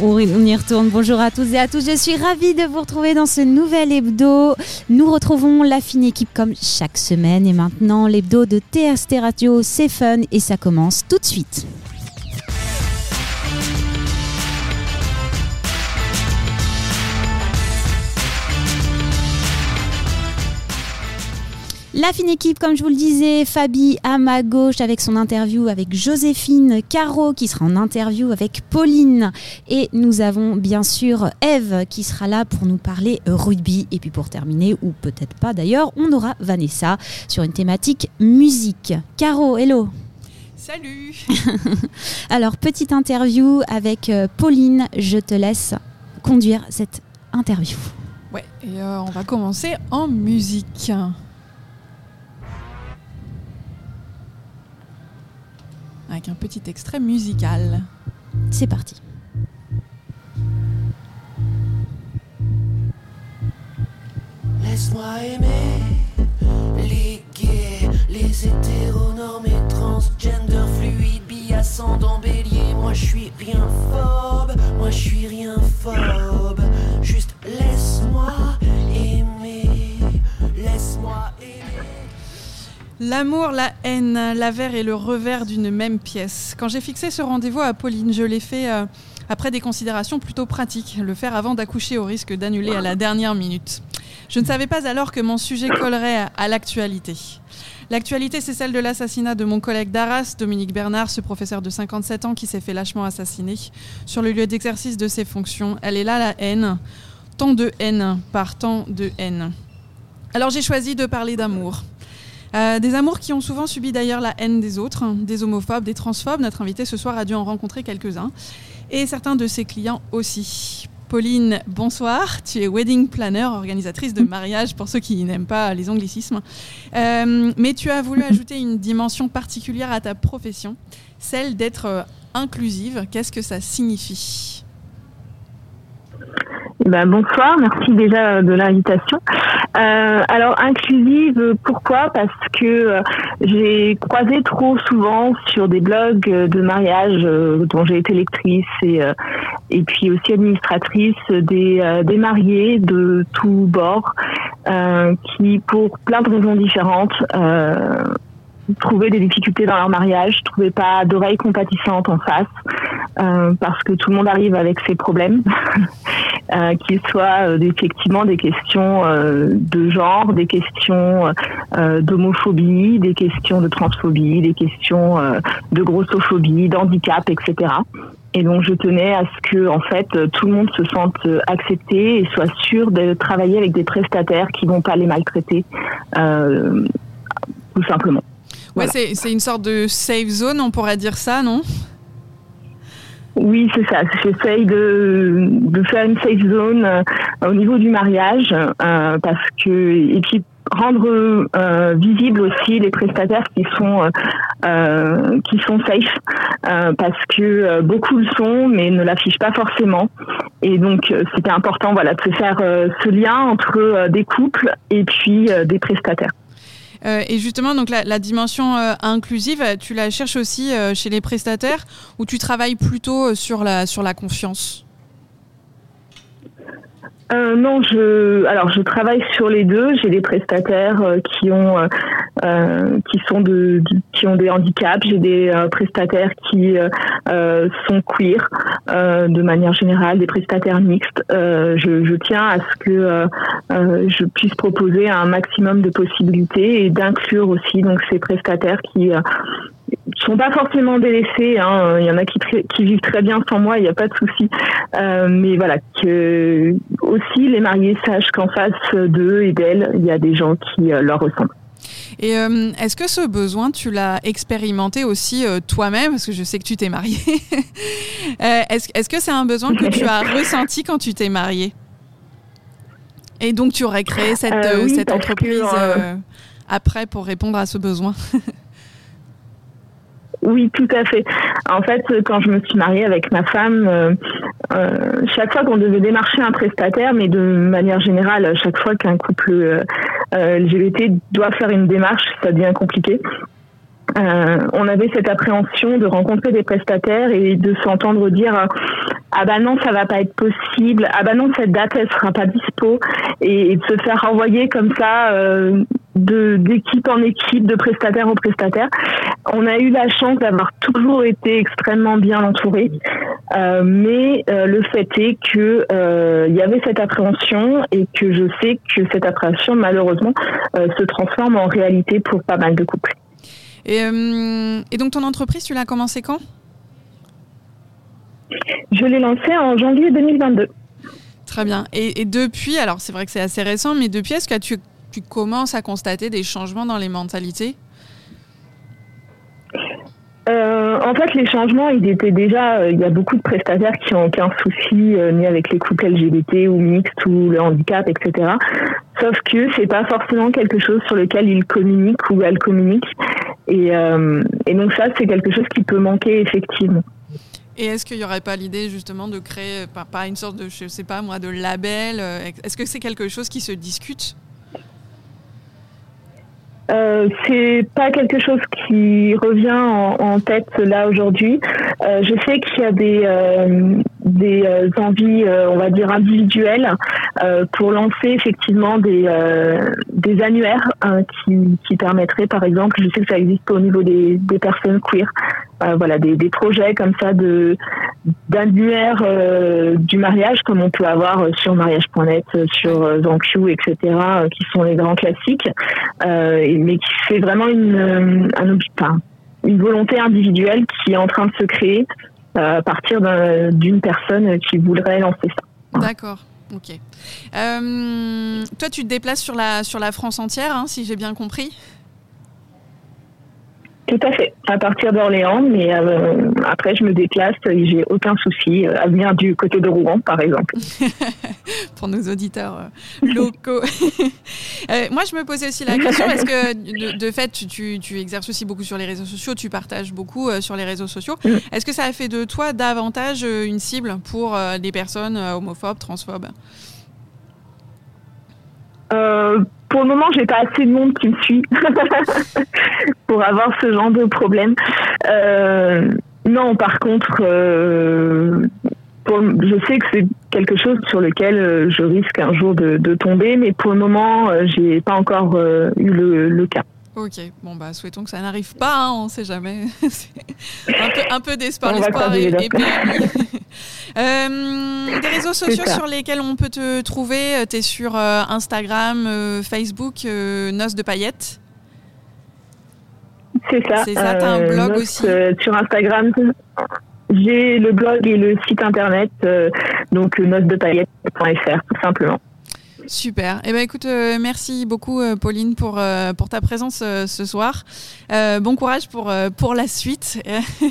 On y retourne. Bonjour à tous et à tous. Je suis ravie de vous retrouver dans ce nouvel hebdo. Nous retrouvons la fine équipe comme chaque semaine. Et maintenant, l'hebdo de TST Radio, c'est fun et ça commence tout de suite. La fine équipe, comme je vous le disais, Fabi à ma gauche avec son interview avec Joséphine Caro qui sera en interview avec Pauline. Et nous avons bien sûr Eve qui sera là pour nous parler rugby. Et puis pour terminer, ou peut-être pas d'ailleurs, on aura Vanessa sur une thématique musique. Caro, hello Salut Alors, petite interview avec euh, Pauline. Je te laisse conduire cette interview. Ouais, et euh, on va commencer en musique. Avec un petit extrait musical. C'est parti. Laisse-moi aimer les gays, les hétéronormés, transgender, fluides, biascendants, bélier. Moi je suis rien phobe, moi je suis rien phobe. L'amour, la haine, l'avers et le revers d'une même pièce. Quand j'ai fixé ce rendez-vous à Pauline, je l'ai fait euh, après des considérations plutôt pratiques, le faire avant d'accoucher au risque d'annuler à la dernière minute. Je ne savais pas alors que mon sujet collerait à, l'actualité. L'actualité, c'est celle de l'assassinat de mon collègue d'Arras, Dominique Bernard, ce professeur de 57 ans qui s'est fait lâchement assassiner sur le lieu d'exercice de ses fonctions. Elle est là, la haine. Tant de haine par tant de haine. Alors j'ai choisi de parler d'amour. Euh, des amours qui ont souvent subi d'ailleurs la haine des autres, hein, des homophobes, des transphobes. Notre invité ce soir a dû en rencontrer quelques-uns. Et certains de ses clients aussi. Pauline, bonsoir. Tu es wedding planner, organisatrice de mariage pour ceux qui n'aiment pas les anglicismes. Euh, mais tu as voulu ajouter une dimension particulière à ta profession, celle d'être euh, inclusive. Qu'est-ce que ça signifie? Ben, bonsoir, merci déjà de l'invitation. Euh, alors inclusive, pourquoi? Parce que euh, j'ai croisé trop souvent sur des blogs de mariage euh, dont j'ai été lectrice et et puis aussi administratrice des des mariés de tous bords qui pour plein de raisons différentes trouvaient des difficultés dans leur mariage, trouvaient pas d'oreilles compatissantes en face, euh, parce que tout le monde arrive avec ses problèmes, euh, qu'ils soient euh, effectivement des questions euh, de genre, des questions d'homophobie, des questions de transphobie, des questions de grossophobie, d'handicap, etc. Et donc je tenais à ce que en fait tout le monde se sente accepté et soit sûr de travailler avec des prestataires qui vont pas les maltraiter, tout simplement. Ouais, c'est une sorte de safe zone, on pourrait dire ça, non? Oui, c'est ça. J'essaye de, de faire une safe zone euh, au niveau du mariage, euh, parce que et puis rendre euh, visible aussi les prestataires qui sont euh, qui sont safe, parce que beaucoup le sont, mais ne l'affichent pas forcément. Et donc c'était important, voilà, de faire ce lien entre des couples et puis des prestataires. Euh, et justement, donc la, dimension euh, inclusive, tu la cherches aussi euh, chez les prestataires ou tu travailles plutôt sur la, sur la confiance? Euh, non, je alors je travaille sur les deux. J'ai des prestataires euh, qui ont euh, qui sont de, qui ont des handicaps. J'ai des prestataires qui sont queer de manière générale, des prestataires mixtes. Je, je, tiens à ce que je puisse proposer un maximum de possibilités et d'inclure aussi donc ces prestataires qui sont pas forcément délaissés. Hein. Il y en a qui, qui vivent très bien sans moi, il n'y a pas de souci. Euh, mais voilà, que aussi les mariés sachent qu'en face d'eux et d'elles, il y a des gens qui euh, leur ressemblent. Et euh, est-ce que ce besoin, tu l'as expérimenté aussi toi-même? Parce que je sais que tu t'es mariée. est-ce, est-ce que c'est un besoin que tu as ressenti quand tu t'es mariée? Et donc tu aurais créé cette, cette entreprise après pour répondre à ce besoin? Oui, tout à fait. En fait, quand je me suis mariée avec ma femme, euh, euh, chaque fois qu'on devait démarcher un prestataire, mais de manière générale, chaque fois qu'un couple euh, LGBT doit faire une démarche, ça devient compliqué. Euh, on avait cette appréhension de rencontrer des prestataires et de s'entendre dire euh, ah bah non ça va pas être possible. Ah bah non cette date elle sera pas dispo. Et, de se faire renvoyer comme ça euh, de d'équipe en équipe de prestataire en prestataire. On a eu la chance d'avoir toujours été extrêmement bien entouré mais le fait est que il y avait cette appréhension et que je sais que cette appréhension malheureusement se transforme en réalité pour pas mal de couples euh, et, donc ton entreprise, tu l'as commencé quand? Je l'ai lancée en janvier 2022. Très bien. Et, depuis, alors c'est vrai que c'est assez récent, mais depuis, est-ce que tu, tu commences à constater des changements dans les mentalités? Euh, en fait, les changements, ils étaient déjà. Euh, il y a beaucoup de prestataires qui n'ont aucun souci euh, ni avec les couples LGBT ou mixtes ou le handicap, etc. Sauf que c'est pas forcément quelque chose sur lequel ils communiquent ou elles communiquent. Et, et donc ça, c'est quelque chose qui peut manquer effectivement. Et est-ce qu'il n'y aurait pas l'idée justement de créer, pas, pas, une sorte de, je sais pas moi, de label Est-ce que c'est quelque chose qui se discute? Euh, c'est pas quelque chose qui revient en, tête là aujourd'hui. Euh, je sais qu'il y a des euh, des euh, envies, on va dire individuelles, pour lancer effectivement des des annuaires qui, qui permettraient, par exemple, je sais que ça existe au niveau des, des personnes queer, voilà, des, des projets comme ça de d'annuaires du mariage, comme on peut avoir sur mariage.net, sur ZanQ, etc., qui sont les grands classiques. Mais qui fait vraiment une, euh, un, une volonté individuelle qui est en train de se créer euh, à partir d'une personne qui voudrait lancer ça. D'accord. Ok. Euh, toi, tu te déplaces sur la, sur la France entière, hein, si j'ai bien compris? Tout à fait, à partir d'Orléans, mais euh, après je me déplace et j'ai aucun souci euh, à venir du côté de Rouen, par exemple. Pour nos auditeurs euh, locaux. moi, je me posais aussi la question parce que de, fait, tu, tu, exerces aussi beaucoup sur les réseaux sociaux, tu partages beaucoup sur les réseaux sociaux. Mm. Est-ce que ça a fait de toi davantage une cible pour des personnes homophobes, transphobes? Pour le moment, j'ai pas assez de monde qui me suit pour avoir ce genre de problème. Euh, non, par contre, euh, je sais que c'est quelque chose sur lequel euh, je risque un jour de, tomber, mais pour le moment, j'ai pas encore eu le, cas. Ok, bon bah souhaitons que ça n'arrive pas, hein, on sait jamais. un peu, un peu d'espoir, l'espoir est, est euh, des réseaux sociaux sur lesquels on peut te trouver, euh, tu es sur euh, Instagram, Facebook, Noces de paillettes C'est ça. C'est ça, tu as un blog aussi Sur Instagram, j'ai le blog et le site internet, donc nocesdepaillettes.fr tout simplement. Super. Eh ben écoute, merci beaucoup Pauline pour, pour ta présence ce soir. bon courage pour, la suite.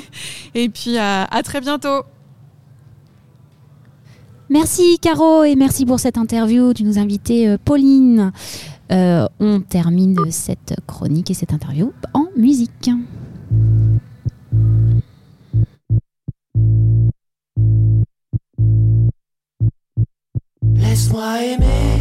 et puis à très bientôt. Merci Caro et merci pour cette interview. Tu nous invitais euh, Pauline. Euh, on termine cette chronique et cette interview en musique. Laisse-moi aimer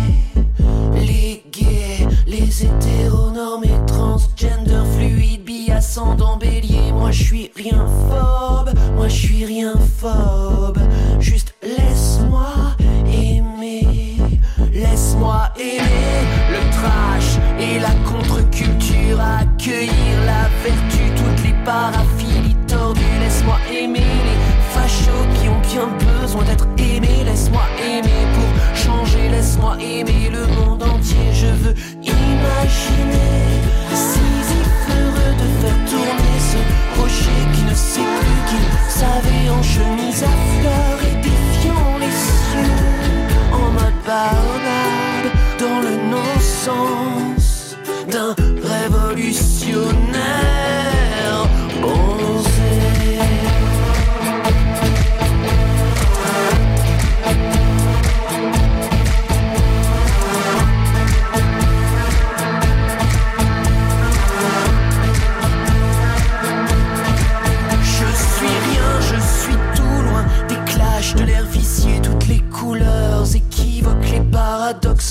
les gays, les hétéronormes et transgender fluides, bi ascendant bélier. Moi je suis rien phobe, moi je suis rien phobe. Juste laisse-moi aimer, laisse-moi aimer le trash et la contre-culture, accueillir la vertu, toutes les paraphilies tordues. Laisse-moi aimer les fachos qui ont bien besoin d'être aimés. Laisse-moi aimer pour laisse-moi aimer le monde entier. Je veux imaginer Sisyphe heureux de faire tourner ce rocher qui ne sait plus qu'il savait en chemise à fleurs et défiant les cieux en mode barnade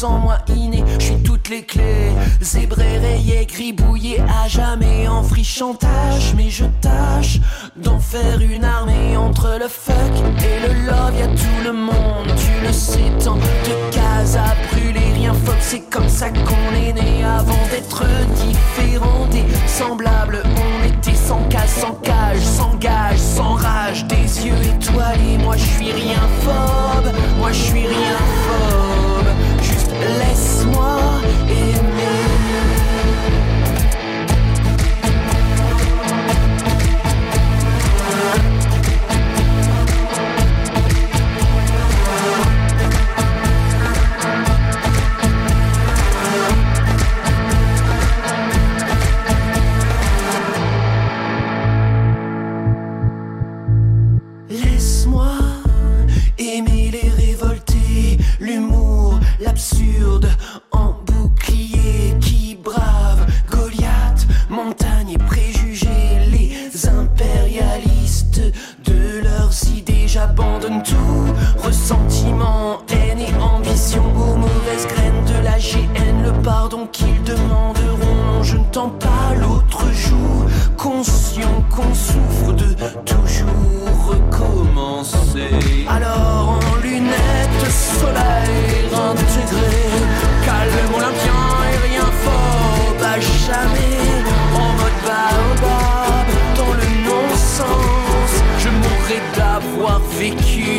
en moi inné. Je suis toutes les clés, zébré, rayé gribouillé à jamais en frichantage. Mais je tâche d'en faire une armée entre le fuck et le love. Y'a tout le monde, tu le sais, tant de cases à brûler. Rien fuck, c'est comme ça qu'on est né avant d'être différent des semblables. On était sans casse, sans cage, sans gage, sans rage, des yeux étoilés. Moi je suis rien phobe, moi je suis rien phobe. Laisse-moi aimer. Pardon qu'ils demanderont. Je ne tends pas l'autre jour, conscient qu'on souffre de toujours recommencer. Alors en lunettes soleil intégré, calme olympien et rien fort, à jamais en mode baobab, dans le non-sens. Je mourrais d'avoir vécu,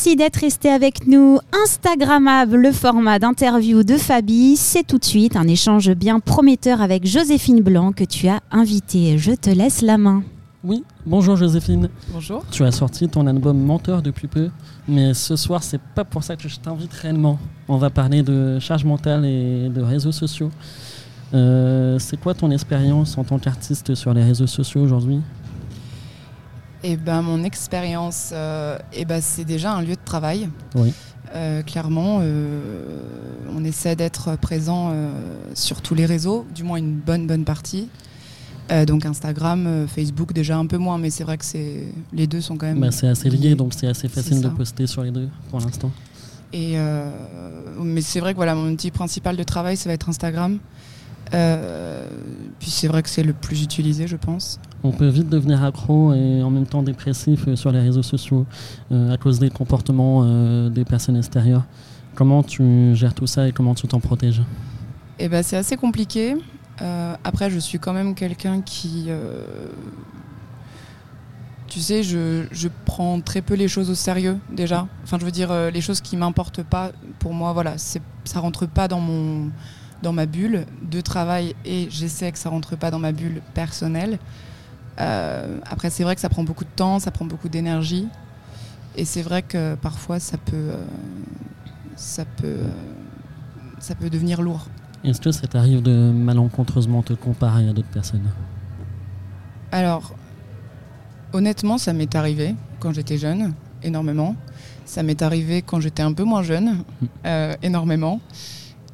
Merci d'être resté avec nous. Instagrammable, le format d'interview de Fabi. C'est tout de suite un échange bien prometteur avec Joséphine Blanc que tu as invitée. Je te laisse la main. Oui, bonjour Joséphine. Bonjour. Tu as sorti ton album Menteur depuis peu, mais ce soir, c'est pas pour ça que je t'invite réellement. On va parler de charge mentale et de réseaux sociaux. Euh, c'est quoi ton expérience en tant qu'artiste sur les réseaux sociaux aujourd'hui? Eh ben, mon expérience, euh, eh ben, c'est déjà un lieu de travail. Oui. Euh, clairement, euh, on essaie d'être présent euh, sur tous les réseaux, du moins une bonne bonne partie. Donc Instagram, Facebook déjà un peu moins, mais c'est vrai que c'est les deux sont quand même. Bah, C'est assez lié, donc c'est assez facile de poster sur les deux pour l'instant. Et mais c'est vrai que voilà, mon outil principal de travail, ça va être Instagram. Puis c'est vrai que c'est le plus utilisé, je pense. On peut vite devenir accro et en même temps dépressif euh, sur les réseaux sociaux euh, à cause des comportements euh, des personnes extérieures. Comment tu gères tout ça et comment tu t'en protèges? Et ben c'est assez compliqué. Après, je suis quand même quelqu'un qui, tu sais, je, je prends très peu les choses au sérieux déjà. Enfin, je veux dire, les choses qui m'importent pas, pour moi, voilà, ça rentre pas dans mon, dans ma bulle de travail et j'essaie que ça rentre pas dans ma bulle personnelle. Euh, après, c'est vrai que ça prend beaucoup de temps, ça prend beaucoup d'énergie, et c'est vrai que parfois ça peut, euh, ça peut, euh, ça peut devenir lourd. Est-ce que ça t'arrive de malencontreusement te comparer à d'autres personnes? Alors, honnêtement, ça m'est arrivé quand j'étais jeune, énormément. Ça m'est arrivé quand j'étais un peu moins jeune, euh, énormément.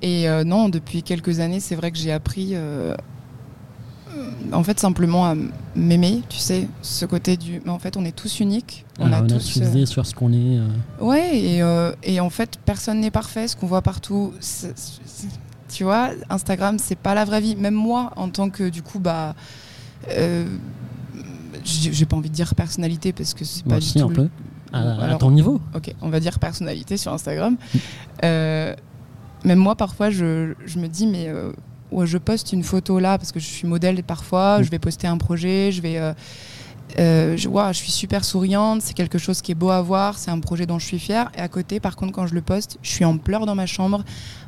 Et euh, non, depuis quelques années, c'est vrai que j'ai appris, euh, en fait, simplement à m'aimer, tu sais, ce côté du. Mais en fait, on est tous uniques. On a on a tous. euh, utilisé sur ce qu'on est. euh, Ouais, et, euh, et en fait, personne n'est parfait. Ce qu'on voit partout, c'est- c'est- tu vois, Instagram, c'est pas la vraie vie. Même moi, en tant que, du coup, bah. euh, j'ai pas envie de dire personnalité parce que c'est pas du tout. un peu. À, à Alors, ton niveau Ok, on va dire personnalité sur Instagram. Euh, même moi, parfois, je, je me dis, mais ouais, je poste une photo là parce que je suis modèle parfois, je vais poster un projet, je vais. euh, euh, je, je suis super souriante, c'est quelque chose qui est beau à voir, c'est un projet dont je suis fière. Et à côté, par contre, quand je le poste, je suis en pleurs dans ma chambre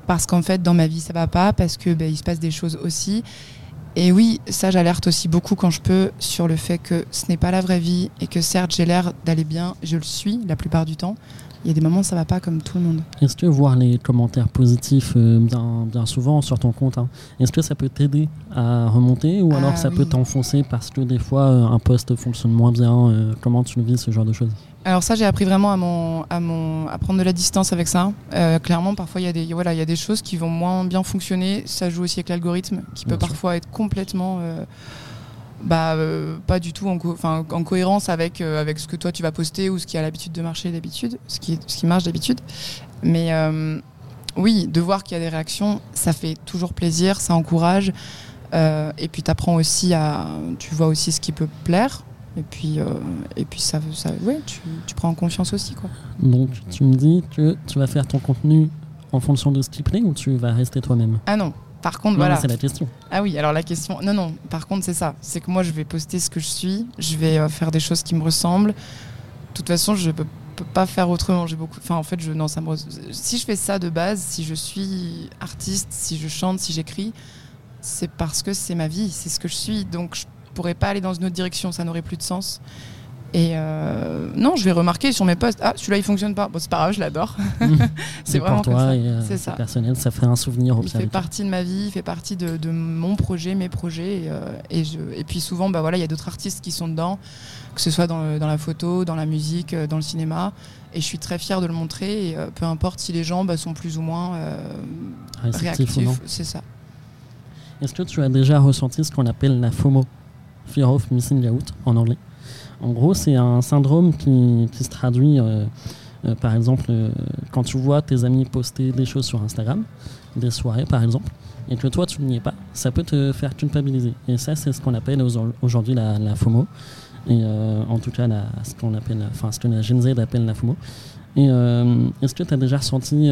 parce qu'en fait, dans ma vie, ça va pas, parce que ben, il se passe des choses aussi. Et oui, ça, j'alerte aussi beaucoup quand je peux sur le fait que ce n'est pas la vraie vie et que certes, j'ai l'air d'aller bien, je le suis la plupart du temps, Il y a des moments où ça va pas comme tout le monde. Est-ce que voir les commentaires positifs euh, bien, bien souvent sur ton compte, hein, est-ce que ça peut t'aider à remonter ou alors Ah ça oui. peut t'enfoncer parce que des fois euh, un post fonctionne moins bien euh, Comment tu le vis ce genre de choses? Alors ça, j'ai appris vraiment à, mon, à, mon, à prendre de la distance avec ça. Clairement, parfois, il y, a des- voilà, il y a des choses qui vont moins bien fonctionner. Ça joue aussi avec l'algorithme, qui peut sûr. parfois être complètement... bah, euh, pas du tout en, co- en cohérence avec, euh, avec ce que toi tu vas poster ou ce qui a l'habitude de marcher d'habitude, ce qui, ce qui marche d'habitude. Mais euh, oui, de voir qu'il y a des réactions, ça fait toujours plaisir, ça encourage. Et puis tu apprends aussi à. Tu vois aussi ce qui peut plaire. Et puis, et puis ça, ça, ouais, tu, tu prends en confiance aussi. Quoi. Donc tu me dis que tu vas faire ton contenu en fonction de ce qui plaît ou tu vas rester toi-même? Ah non, par contre, Non, voilà. mais C'est la question. Ah oui, alors la question. Non, non, par contre, c'est ça. C'est que moi, je vais poster ce que je suis. Je vais euh, faire des choses qui me ressemblent. De toute façon, je peux, peux pas faire autrement. J'ai beaucoup. Enfin, en fait, je, non, ça me. res- Si je fais ça de base, si je suis artiste, si je chante, si j'écris, c'est parce que c'est ma vie, c'est ce que je suis. Donc, je pourrais pas aller dans une autre direction. Ça n'aurait plus de sens. Et euh, non, je vais remarquer sur mes posts. Ah, celui-là, il fonctionne pas. Bon, c'est pas grave, je l'adore. C'est vraiment pour comme toi ça. et euh, ça. personnel, ça fait un souvenir au Il fait partie de ma vie, il fait partie de, de mon projet, mes projets. Et, euh, et, je, et puis souvent, bah voilà, il y a d'autres artistes qui sont dedans, que ce soit dans, la photo, dans la musique, dans le cinéma. Et je suis très fière de le montrer. Et euh, peu importe si les gens bah, sont plus ou moins réactifs, c'est ça. Est-ce que tu as déjà ressenti ce qu'on appelle la FOMO, Fear of Missing Out en anglais? En gros, c'est un syndrome qui, se traduit, euh, euh, par exemple, euh, quand tu vois tes amis poster des choses sur Instagram, des soirées par exemple, et que toi tu n'y es pas, ça peut te faire culpabiliser. Et ça, c'est ce qu'on appelle au- aujourd'hui la, FOMO. Et en tout cas, ce qu'on appelle, enfin, ce que la Gen Z appelle la FOMO. Est-ce que tu as déjà ressenti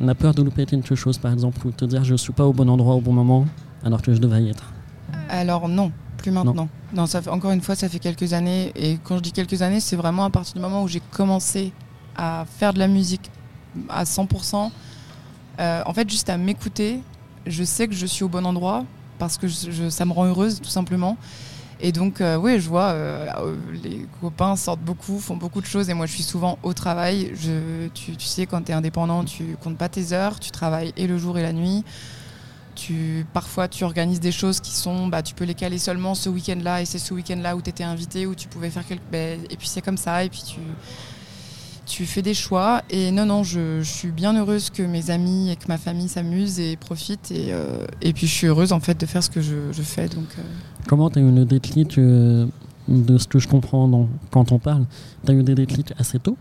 la peur de louper quelque chose, par exemple, ou te dire je suis pas au bon endroit au bon moment, alors que je devrais y être? Alors non, plus maintenant. Non, ça fait, encore une fois, ça fait quelques années. Et quand je dis quelques années, c'est vraiment à partir du moment où j'ai commencé à faire de la musique à 100%. euh, en fait, juste à m'écouter, je sais que je suis au bon endroit parce que je- je- ça me rend heureuse, tout simplement. Et donc, euh, oui, je vois, euh, euh, les copains sortent beaucoup, font beaucoup de choses, et moi, je suis souvent au travail. Je, tu, tu sais, quand tu es indépendant, tu comptes pas tes heures, tu travailles et le jour et la nuit. Parfois, tu organises des choses qui sont, bah, tu peux les caler seulement ce week-end-là, et c'est ce week-end-là où tu étais invité, où tu pouvais faire quelque. ben, et puis c'est comme ça, et puis tu, tu fais des choix. Et non, non, je, suis bien heureuse que mes amis et que ma famille s'amusent et profitent. Et, euh, et puis je suis heureuse en fait de faire ce que je, fais. Donc, euh, Comment tu as eu le déclic euh, de ce que je comprends quand on parle? Tu as eu des déclics assez tôt?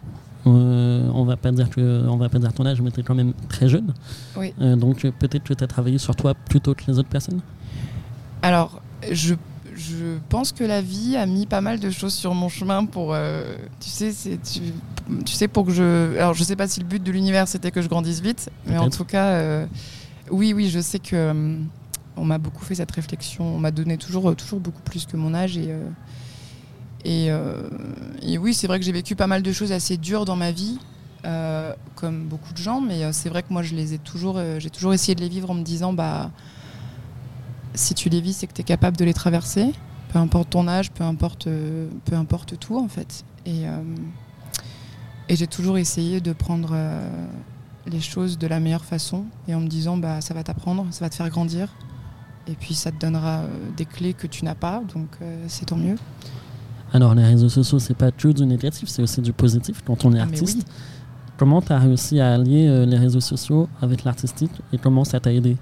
Euh, on va pas dire que on va pas dire ton âge mais tu es quand même très jeune Oui. Euh, donc peut-être que tu as travaillé sur toi plus tôt que les autres personnes Alors, je, je pense que la vie a mis pas mal de choses sur mon chemin pour, euh, tu sais, c'est, tu, tu sais, pour que je. Alors, je sais pas si le but de l'univers c'était que je grandisse vite, mais en tout cas, oui, oui, je sais que on m'a beaucoup fait cette réflexion. On m'a donné toujours, toujours beaucoup plus que mon âge et. Euh, et, oui, c'est vrai que j'ai vécu pas mal de choses assez dures dans ma vie, euh, comme beaucoup de gens, mais euh, c'est vrai que moi, je les ai toujours, j'ai toujours essayé de les vivre en me disant, bah, si tu les vis, c'est que tu es capable de les traverser, peu importe ton âge, peu importe, peu importe tout en fait. Et, j'ai toujours essayé de prendre les choses de la meilleure façon et en me disant bah ça va t'apprendre, ça va te faire grandir et puis ça te donnera des clés que tu n'as pas, donc c'est tant mieux. Alors les réseaux sociaux c'est pas que du négatif, c'est aussi du positif quand on est Ah, artiste. oui. Comment tu as réussi à allier euh, les réseaux sociaux avec l'artistique et comment ça t'a aidé?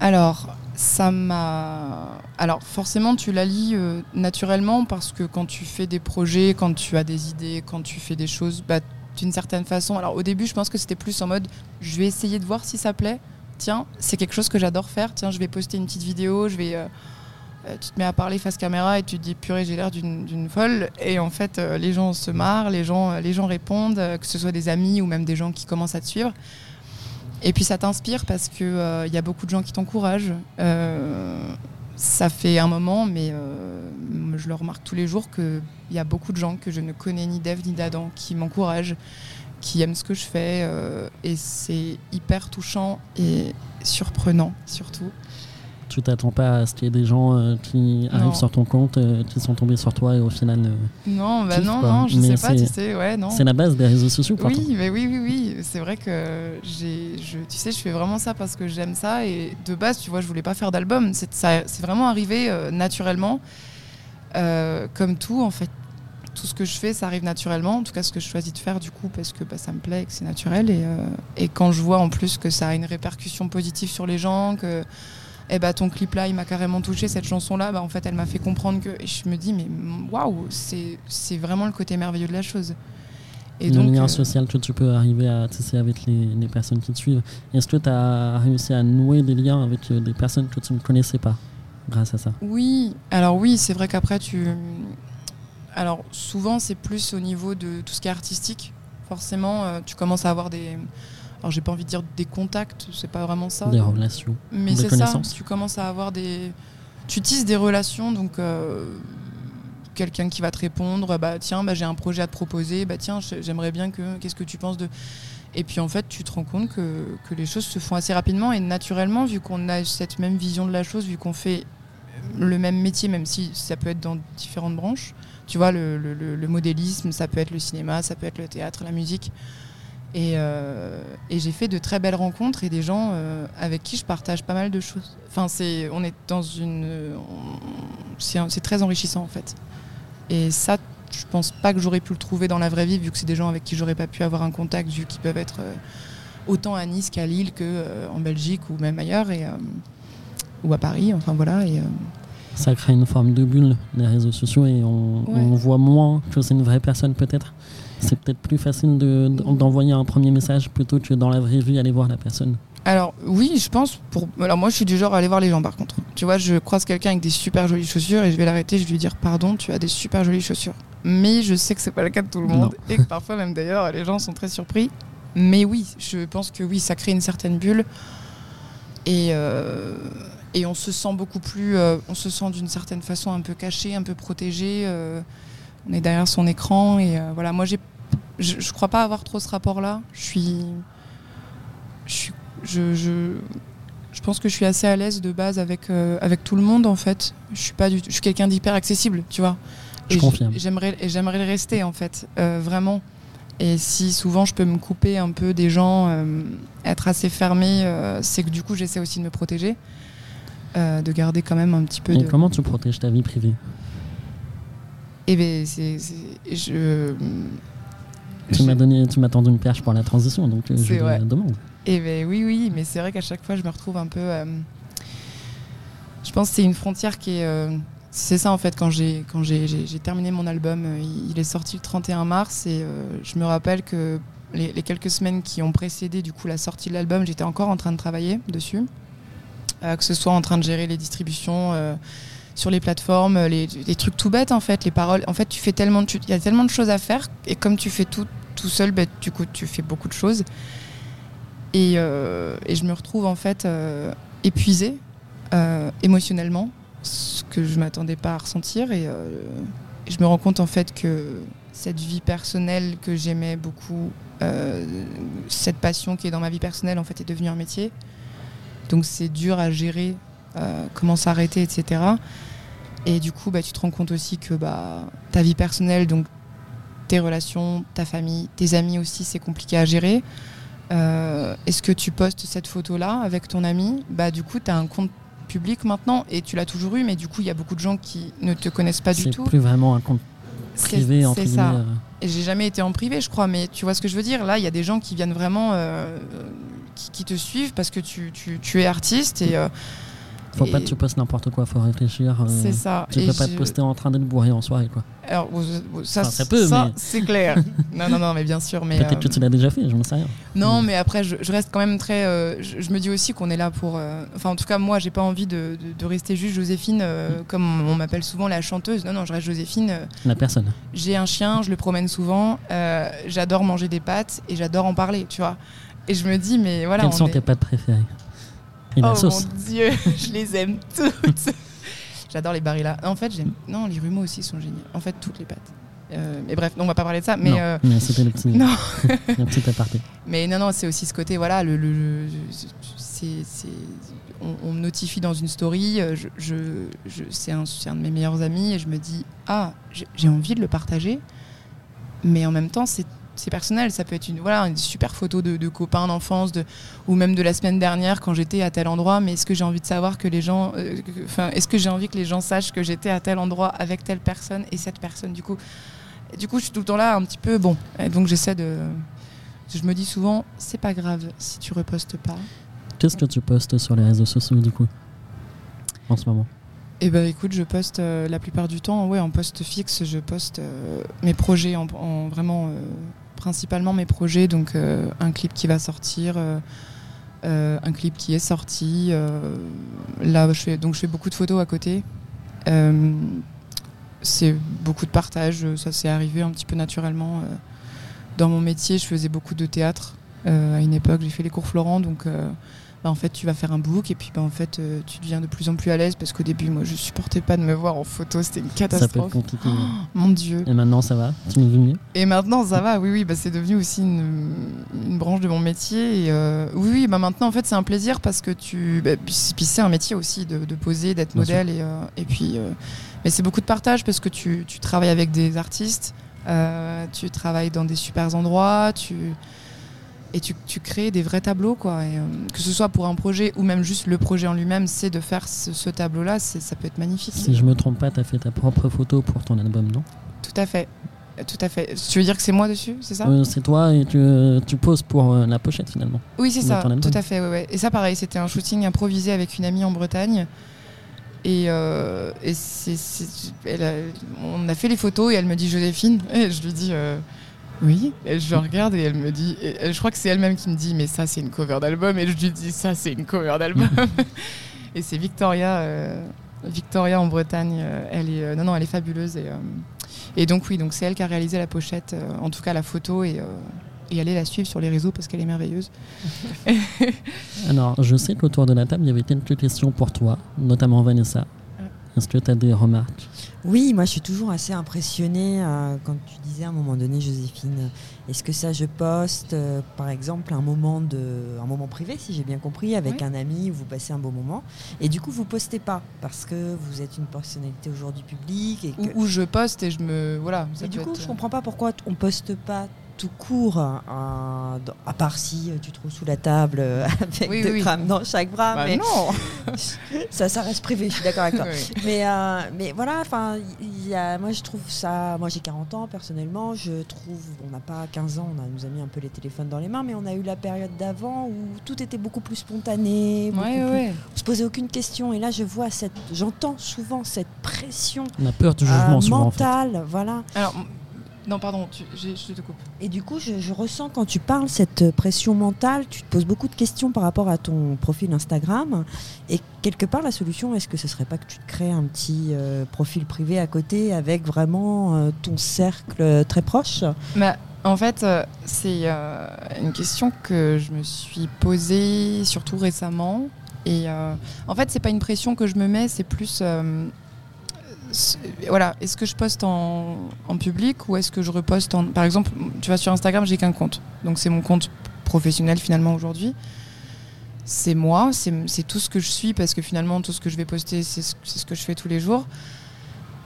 Alors, ça m'a. Alors, forcément, tu la lis euh, naturellement parce que quand tu fais des projets, quand tu as des idées, quand tu fais des choses, bah, d'une certaine façon. Alors, au début, je pense que c'était plus en mode je vais essayer de voir si ça plaît. Tiens, c'est quelque chose que j'adore faire. Tiens, je vais poster une petite vidéo, je vais. euh, tu te mets à parler face caméra et tu te dis purée j'ai l'air d'une folle et en fait euh, les gens se marrent, les gens, euh, les gens répondent, euh, que ce soit des amis ou même des gens qui commencent à te suivre. Et puis ça t'inspire parce qu'il il y a beaucoup de gens qui t'encouragent. Euh, ça fait un moment, mais euh, je le remarque tous les jours qu'il y a beaucoup de gens que je ne connais ni d'Ève ni d'Adam qui m'encouragent, qui aiment ce que je fais. euh, et c'est hyper touchant et surprenant surtout. Tu t'attends pas à ce qu'il y ait des gens euh, qui arrivent Non. sur ton compte, euh, qui sont tombés sur toi et au final. euh, Non, bah non, quoi. non, je Mais sais pas, tu sais, ouais, non. C'est la base des réseaux sociaux. pourtant. Oui, mais oui, oui, oui. C'est vrai que j'ai, je, tu sais, je fais vraiment ça parce que j'aime ça. Et de base, tu vois, je voulais pas faire d'album. C'est, ça, c'est vraiment arrivé naturellement. Comme tout, en fait. Tout ce que je fais, ça arrive naturellement. En tout cas, ce que je choisis de faire, du coup, parce que bah, ça me plaît et que c'est naturel. Et, euh, et quand je vois en plus que ça a une répercussion positive sur les gens, que eh bah, ton clip là, il m'a carrément touché, cette chanson-là, bah, en fait, elle m'a fait comprendre que. Et je me dis, mais waouh, c'est, c'est vraiment le côté merveilleux de la chose. Et le lien euh, social que tu peux arriver à tisser avec les, les personnes qui te suivent. Est-ce que tu as réussi à nouer des liens avec euh, des personnes que tu ne connaissais pas grâce à ça? Oui, alors oui, c'est vrai qu'après tu. Alors souvent c'est plus au niveau de tout ce qui est artistique. Forcément, euh, tu commences à avoir des. Alors j'ai pas envie de dire des contacts, c'est pas vraiment ça. Des relations Mais c'est ça, tu commences à avoir des. Tu tisses des relations, donc euh, quelqu'un qui va te répondre, bah tiens, bah, j'ai un projet à te proposer, bah tiens, j'aimerais bien que. Qu'est-ce que tu penses de. Et puis en fait, tu te rends compte que, que les choses se font assez rapidement et naturellement, vu qu'on a cette même vision de la chose, vu qu'on fait le même métier, même si ça peut être dans différentes branches. Tu vois, le- le modélisme, ça peut être le cinéma, ça peut être le théâtre, la musique. Et, euh, et j'ai fait de très belles rencontres et des gens euh, avec qui je partage pas mal de choses. Enfin, c'est, on est dans une, c'est, très enrichissant en fait. Et ça, je pense pas que j'aurais pu le trouver dans la vraie vie, vu que c'est des gens avec qui j'aurais pas pu avoir un contact, vu qu'ils peuvent être euh, autant à Nice qu'à Lille, que en Belgique ou même ailleurs, et, ou à Paris. Enfin voilà. Et, Ça crée une forme de bulle, les réseaux sociaux, et on, Ouais. on voit moins que c'est une vraie personne peut-être. C'est peut-être plus facile de- d'envoyer un premier message plutôt que dans la vraie vie aller voir la personne. Alors oui, je pense. Pour... Alors moi, je suis du genre à aller voir les gens. Par contre, tu vois, je croise quelqu'un avec des super jolies chaussures et je vais l'arrêter. Je vais lui dire pardon, tu as des super jolies chaussures. Mais je sais que c'est pas le cas de tout le monde et que parfois même d'ailleurs les gens sont très surpris. Mais oui, je pense que oui, ça crée une certaine bulle et euh, et on se sent beaucoup plus, euh, on se sent d'une certaine façon un peu caché, un peu protégé. euh, on est derrière son écran et euh, voilà. Moi, j'ai, je, je crois pas avoir trop ce rapport-là. Je suis, je suis je, je, je pense que je suis assez à l'aise de base avec, euh, avec tout le monde en fait. Je suis pas du je suis quelqu'un d'hyper accessible, tu vois. Je confirme. J'aimerais et j'aimerais le rester en fait, euh, vraiment. Et si souvent je peux me couper un peu des gens, être assez fermé, c'est que du coup j'essaie aussi de me protéger, de garder quand même un petit peu Et de. comment tu protèges ta vie privée? Et c'est c'est- je. Tu m'as donné, tu m'as tendu une perche pour la transition, donc euh, je vrai. demande. Eh ben oui, oui, mais c'est vrai qu'à chaque fois, je me retrouve un peu. euh, je pense que c'est une frontière qui est. euh, c'est ça en fait, quand j'ai quand terminé mon album, il, il est sorti le 31 mars et euh, je me rappelle que les, les quelques semaines qui ont précédé du coup la sortie de l'album, j'étais encore en train de travailler dessus, Euh, que ce soit en train de gérer les distributions. Euh, sur les plateformes, les, les trucs tout bêtes en fait, les paroles. En fait, tu fais tellement, il y a tellement de choses à faire et comme tu fais tout tout seul, ben, du coup, tu fais beaucoup de choses. Et, euh, et je me retrouve en fait euh, épuisée euh, émotionnellement, ce que je m'attendais pas à ressentir. Et, euh, et je me rends compte en fait que cette vie personnelle que j'aimais beaucoup, euh, cette passion qui est dans ma vie personnelle en fait est devenue un métier. Donc c'est dur à gérer, euh, comment s'arrêter, etc. Et du coup, bah, tu te rends compte aussi que bah, ta vie personnelle, donc tes relations, ta famille, tes amis aussi, c'est compliqué à gérer. Euh, Est-ce que tu postes cette photo-là avec ton ami? Bah du coup, tu as un compte public maintenant et tu l'as toujours eu, mais du coup, il y a beaucoup de gens qui ne te connaissent pas du C'est tout. plus vraiment un compte C'est- privé, entre C'est guillemets. ça. euh, Et j'ai jamais été en privé, je crois, mais tu vois ce que je veux dire? Là, il y a des gens qui viennent vraiment, euh, qui, qui te suivent parce que tu, tu- tu es artiste et euh, Faut pas que tu postes n'importe quoi, faut réfléchir. euh, c'est ça. Tu Et peux pas te poster en train d'être bourré en soirée, quoi. Alors, ça, Enfin, mais- c'est clair. non, non, non, mais bien sûr. Mais, Peut-être euh, que tu l'as déjà fait, je ne sais rien. Non, Mm. mais après, je, je reste quand même très. euh, je, je me dis aussi qu'on est là pour. euh, Enfin, en tout cas, moi, j'ai pas envie de, de- de rester juste Joséphine, euh, comme on m'appelle souvent la chanteuse. Non, non, je reste Joséphine. euh, La personne. j'ai un chien, je le promène souvent. euh, j'adore manger des pâtes et j'adore en parler, tu vois. Et je me dis, mais voilà. Quelles on sont est- tes pâtes préférées? Oh sauce. mon dieu, je les aime toutes. J'adore les barilla. En fait, j'aime. Non, les rumeaux aussi sont géniaux. En fait, toutes les pâtes. Euh, mais bref, non, on va pas parler de ça. Mais non, euh, mais c'était le petit, non. le petit aparté. Mais non, non, c'est aussi ce côté, voilà, le, le- le- c'est, c'est- on, on me notifie dans une story, euh, je, je- je- c'est, un, c'est un de mes meilleurs amis, et je me dis, ah, j'ai envie de le partager, mais en même temps, c'est, c'est personnel. Ça peut être une, voilà, une super photo de, de copains d'enfance, de, ou même de la semaine dernière quand j'étais à tel endroit, mais est-ce que j'ai envie de savoir que les gens. euh, Enfin, est-ce que j'ai envie que les gens sachent que j'étais à tel endroit avec telle personne et cette personne? Du coup, du coup je suis tout le temps là un petit peu. Bon, et donc j'essaie de. Je me dis souvent, c'est pas grave si tu repostes pas. Qu'est-ce que tu postes sur les réseaux sociaux du coup En ce moment? Eh ben écoute, je poste euh, la plupart du temps, ouais, en poste fixe, je poste euh, mes projets, en, en vraiment euh, principalement mes projets, donc euh, un clip qui va sortir, euh, euh, un clip qui est sorti. là, je fais donc je fais beaucoup de photos à côté. C'est beaucoup de partage, ça s'est arrivé un petit peu naturellement. Dans mon métier, je faisais beaucoup de théâtre à une époque. J'ai fait les cours Florent, donc bah, en fait, tu vas faire un book et puis bah, en fait, euh, tu deviens de plus en plus à l'aise parce qu'au début, moi, je supportais pas de me voir en photo, c'était une Ça peut être catastrophe. compliqué. Mon Dieu. Et maintenant ça va? Tu nous mieux Et maintenant, ça va, oui, oui, bah, c'est devenu aussi une, une branche de mon métier. Et, euh, oui, oui, bah, maintenant, en fait, c'est un plaisir parce que tu. puis c'est- un métier aussi de, de poser, d'être modèle. Et, euh, et puis. mais c'est beaucoup de partage parce que tu, tu travailles avec des artistes, tu travailles dans des super endroits, tu. Et tu, tu crées des vrais tableaux, quoi. Et, euh, que ce soit pour un projet ou même juste le projet en lui-même, c'est de faire ce, ce tableau-là, c'est- ça peut être magnifique. Si je me trompe pas, tu as fait ta propre photo pour ton album, non? Tout à fait. Tout à fait. Tu veux dire que c'est moi dessus, c'est ça? Euh, C'est toi et tu, euh, tu poses pour euh, la pochette finalement. Oui, c'est ça, tout à fait. ouais, ouais. Et ça, pareil, c'était un shooting improvisé avec une amie en Bretagne. Et, et elle a- on a fait les photos et elle me dit Joséphine. Et je lui dis oui. Et je regarde et elle me dit, et je crois que c'est elle-même qui me dit mais ça c'est une cover d'album. Et je lui dis ça c'est une cover d'album. et c'est Victoria, euh, Victoria en Bretagne. euh, Elle est, euh, non non, elle est fabuleuse et, euh, et donc oui, donc c'est elle qui a réalisé la pochette, en tout cas la photo et, et allez la suivre sur les réseaux parce qu'elle est merveilleuse. Alors, je sais qu'autour de la table, il y avait quelques questions pour toi, notamment Vanessa. Est-ce que tu as des remarques? Oui, moi je suis toujours assez impressionnée euh, quand tu disais à un moment donné, Joséphine, est-ce que ça je poste, euh, par exemple, un moment, de, un moment privé, si j'ai bien compris, avec Oui. un ami où vous passez un beau moment, et du coup vous postez pas, parce que vous êtes une personnalité aujourd'hui publique. Et que... Ou, ou je poste et je me. Voilà. ça Et du coup, être- je comprends pas pourquoi on poste pas tout court, euh, dans- à part si euh, tu trouves sous la table euh, avec Oui, deux oui. grammes dans chaque bras, Bah mais non ça, ça reste privé, je suis d'accord avec toi. Oui. Mais, euh, mais voilà, enfin, il y a, moi je trouve ça. Moi j'ai 40 ans personnellement, je trouve. On n'a pas 15 ans, on a, nous a mis un peu les téléphones dans les mains, mais on a eu la période d'avant où tout était beaucoup plus spontané, beaucoup Ouais, plus- ouais. on se posait aucune question. Et là je vois cette. J'entends souvent cette pression On a peur du euh, jugement souvent en fait. mentale, voilà. Alors, non, pardon, tu- je te coupe. Et du coup, je, je ressens quand tu parles cette pression mentale, tu te poses beaucoup de questions par rapport à ton profil Instagram. Et quelque part, la solution, est-ce que ce serait pas que tu te crées un petit euh, profil privé à côté avec vraiment euh, ton cercle très proche? Bah, en fait, euh, c'est euh, une question que je me suis posée surtout récemment. Et euh, en fait, c'est pas une pression que je me mets, c'est plus. Euh, voilà, est-ce que je poste en, en public ou est-ce que je reposte en. Par exemple, tu vas sur Instagram, j'ai qu'un compte. Donc, c'est mon compte professionnel finalement aujourd'hui. C'est moi, c'est tout ce que je suis parce que finalement, tout ce que je vais poster, c'est ce, que je fais tous les jours.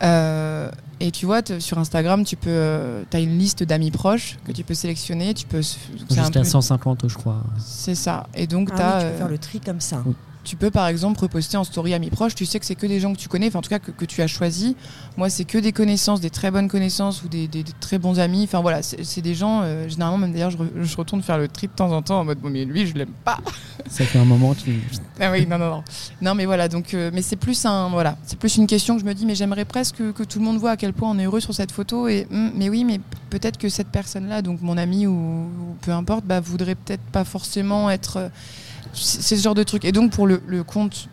Euh, et tu vois, sur Instagram, tu peux, as une liste d'amis proches que tu peux sélectionner. Tu peux, c'est un Jusqu'à peu- 150, je crois. c'est ça. Et donc, Ah t'as, oui, tu peux euh, faire le tri comme ça. Tu peux par exemple reposter en story amis proches. Tu sais que c'est que des gens que tu connais, enfin en tout cas que, que tu as choisi. Moi, c'est que des connaissances, des très bonnes connaissances ou des, des- des très bons amis. Enfin voilà, c'est des gens. euh, généralement, même d'ailleurs, je, re- je retourne faire le tri de temps en temps en mode bon, mais lui, je l'aime pas. Ça fait un moment que tu... Ah oui, non, non, non. Non, mais voilà, donc, euh, mais c'est plus un, voilà, c'est plus une question que je me dis, mais j'aimerais presque que, que tout le monde voit à quel point on est heureux sur cette photo. Et, hum, mais oui, mais peut-être que cette personne-là, donc mon ami ou, ou peu importe, bah, voudrait peut-être pas forcément être. euh, c'est ce genre de truc. Et donc, pour le, le compte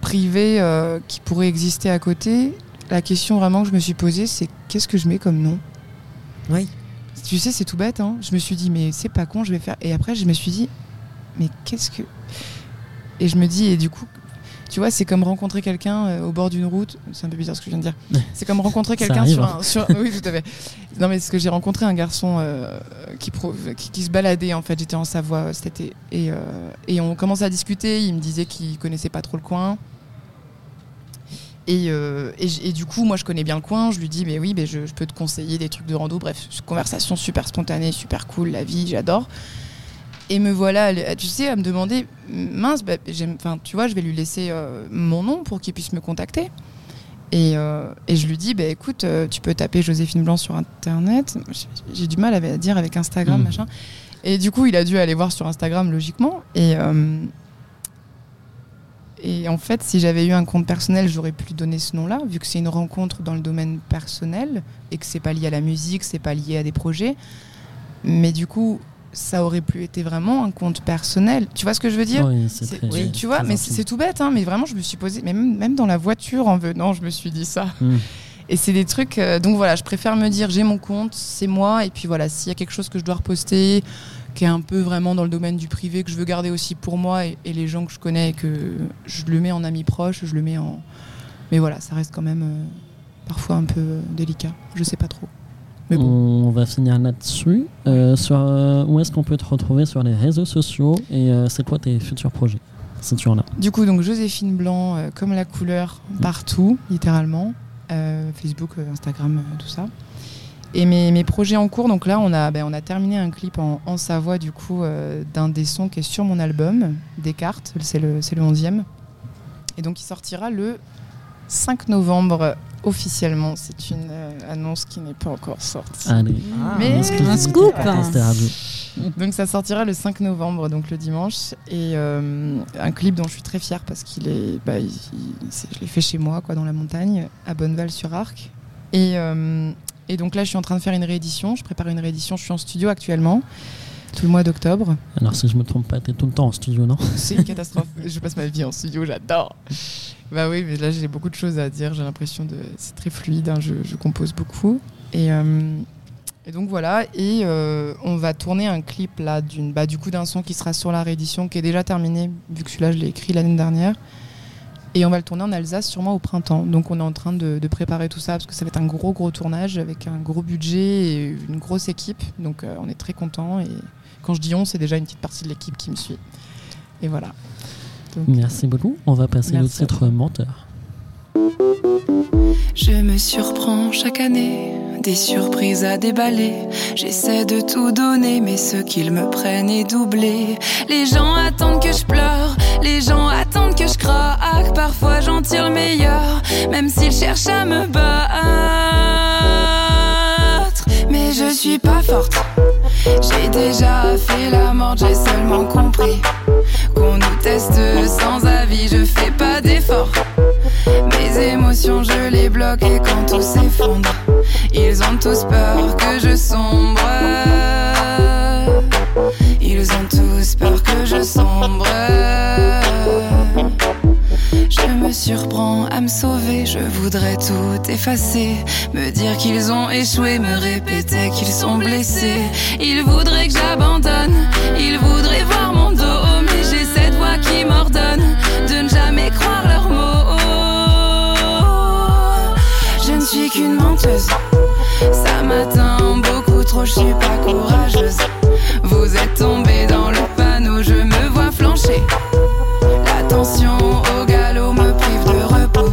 privé euh, qui pourrait exister à côté, la question vraiment que je me suis posée, c'est qu'est-ce que je mets comme nom? Oui. Tu sais, c'est tout bête, hein. Je me suis dit, mais c'est pas con, je vais faire. Et après, je me suis dit, mais qu'est-ce que. Et je me dis, et du coup, Tu vois, c'est comme rencontrer quelqu'un euh, au bord d'une route. C'est un peu bizarre ce que je viens de dire. C'est comme rencontrer quelqu'un sur hein. un. Sur... Oui, tout à fait. Non, mais c'est que j'ai rencontré un garçon euh, qui, pro- qui, qui se baladait, en fait. J'étais en Savoie euh, cet été. Et, euh, et on commençait à discuter. Il me disait qu'il connaissait pas trop le coin. Et, euh, et, j- et du coup, moi, je connais bien le coin. Je lui dis, mais oui, mais je, je peux te conseiller des trucs de rando. Bref, conversation super spontanée, super cool, la vie, j'adore. Et me voilà, tu sais, à me demander, mince, bah, tu vois, je vais lui laisser euh, mon nom pour qu'il puisse me contacter. Et, euh, et je lui dis, bah, écoute, euh, tu peux taper Joséphine Blanc sur Internet. J'ai du mal à dire avec Instagram, Mhm. machin. Et du coup, il a dû aller voir sur Instagram, logiquement. Et, euh, et en fait, si j'avais eu un compte personnel, j'aurais pu lui donner ce nom-là, vu que c'est une rencontre dans le domaine personnel et que c'est pas lié à la musique, c'est pas lié à des projets. Mais du coup, ça aurait plus été vraiment un compte personnel. Tu vois ce que je veux dire Oui, c'est très. oui, tu vois, mais c'est tout bête, hein, mais vraiment, je me suis posé, mais même, même dans la voiture en venant, je me suis dit ça. Mm. Et c'est des trucs, euh, donc voilà, je préfère me dire, j'ai mon compte, c'est moi, et puis voilà, s'il y a quelque chose que je dois reposter, qui est un peu vraiment dans le domaine du privé, que je veux garder aussi pour moi et, et les gens que je connais, et que je le mets en ami proche, je le mets en. Mais voilà, ça reste quand même euh, parfois un peu euh, délicat, je sais pas trop. Mais bon. On va finir là-dessus. Euh, sur, euh, où est-ce qu'on peut te retrouver sur les réseaux sociaux et euh, c'est quoi tes futurs projets si tu en as? Du coup, donc Joséphine Blanc, comme la couleur, partout, littéralement. Facebook, Instagram, tout ça. Et mes, mes projets en cours, donc là, on a, ben, on a terminé un clip en, en Savoie, du coup, d'un des sons qui est sur mon album, Descartes, c'est le, c'est le 11e. Et donc, il sortira le 5 novembre officiellement. C'est une euh, annonce qui n'est pas encore sortie. Allez, Mais- en exclusivité Un scoop. Donc ça sortira le 5 novembre, donc le dimanche, et euh, un clip dont je suis très fière parce qu'il est, bah, il- il- c'est- je l'ai fait chez moi, quoi, dans la montagne, à Bonneval-sur-Arc. Et, euh, et donc là, je suis en train de faire une réédition. Je prépare une réédition. Je suis en studio actuellement, tout le mois d'octobre. Alors si je me trompe pas, t'es tout le temps en studio, non? C'est une catastrophe. je passe ma vie en studio, j'adore. Bah oui, mais là j'ai beaucoup de choses à dire. J'ai l'impression de, c'est très fluide. hein, je, compose beaucoup. Et, euh, donc voilà. Et euh, on va tourner un clip là d'une, bah, du coup d'un son qui sera sur la réédition, qui est déjà terminé, vu que celui-là je l'ai écrit l'année dernière. Et on va le tourner en Alsace sûrement au printemps. Donc on est en train de, de préparer tout ça parce que ça va être un gros gros tournage avec un gros budget et une grosse équipe. Donc euh, on est très content. Et quand je dis on, c'est déjà une petite partie de l'équipe qui me suit. Et voilà. Donc, Merci beaucoup. On va passer au titre. Menteur. Je me surprends chaque année, des surprises à déballer. J'essaie de tout donner, mais ce qu'ils me prennent est doublé. Les gens attendent que je pleure, les gens attendent que je craque. Parfois j'en tire le meilleur, même s'ils cherchent à me battre. Mais je suis pas forte, j'ai déjà fait la morte, j'ai seulement compris. Qu'on nous teste sans avis, je fais pas d'effort. Mes émotions, je les bloque et quand tout s'effondre, ils ont tous peur que je sombre. Ils ont tous peur que je sombre. Je me surprends à me sauver, je voudrais tout effacer. Me dire qu'ils ont échoué, me répéter qu'ils sont blessés. Ils voudraient que j'abandonne, ils voudraient voir qui m'ordonne de ne jamais croire leurs mots. Je ne suis qu'une menteuse, ça m'atteint beaucoup trop, je suis pas courageuse. Vous êtes tombé dans le panneau, je me vois flancher. La tension au galop me prive de repos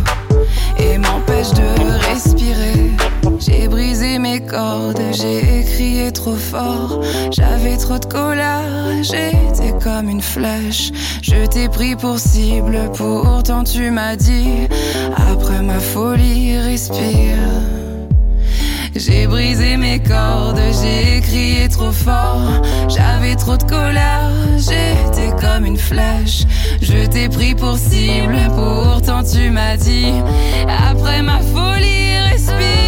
et m'empêche de respirer. J'ai brisé mes cordes, j'ai crié J'avais trop de colère, j'étais comme une flèche. Je t'ai pris pour cible, pourtant tu m'as dit après ma folie, respire. J'ai brisé mes cordes, j'ai crié trop fort. J'avais trop de colère, j'étais comme une flèche. Je t'ai pris pour cible, pourtant tu m'as dit après ma folie, respire.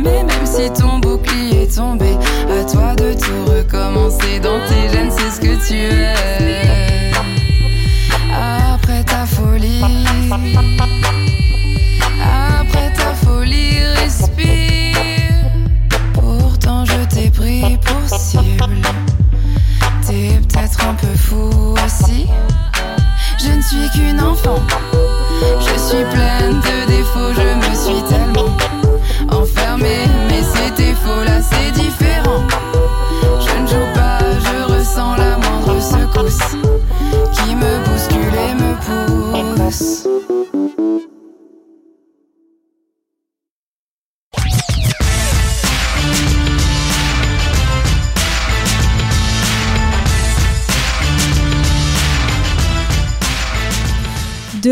Mais même si ton bouclier est tombé. À toi de tout recommencer, dans tes gènes, c'est ce que tu es. Après ta folie, après ta folie, respire. Pourtant, je t'ai pris pour cible. T'es peut-être un peu fou aussi. Je ne suis qu'une enfant, je suis pleine de défauts,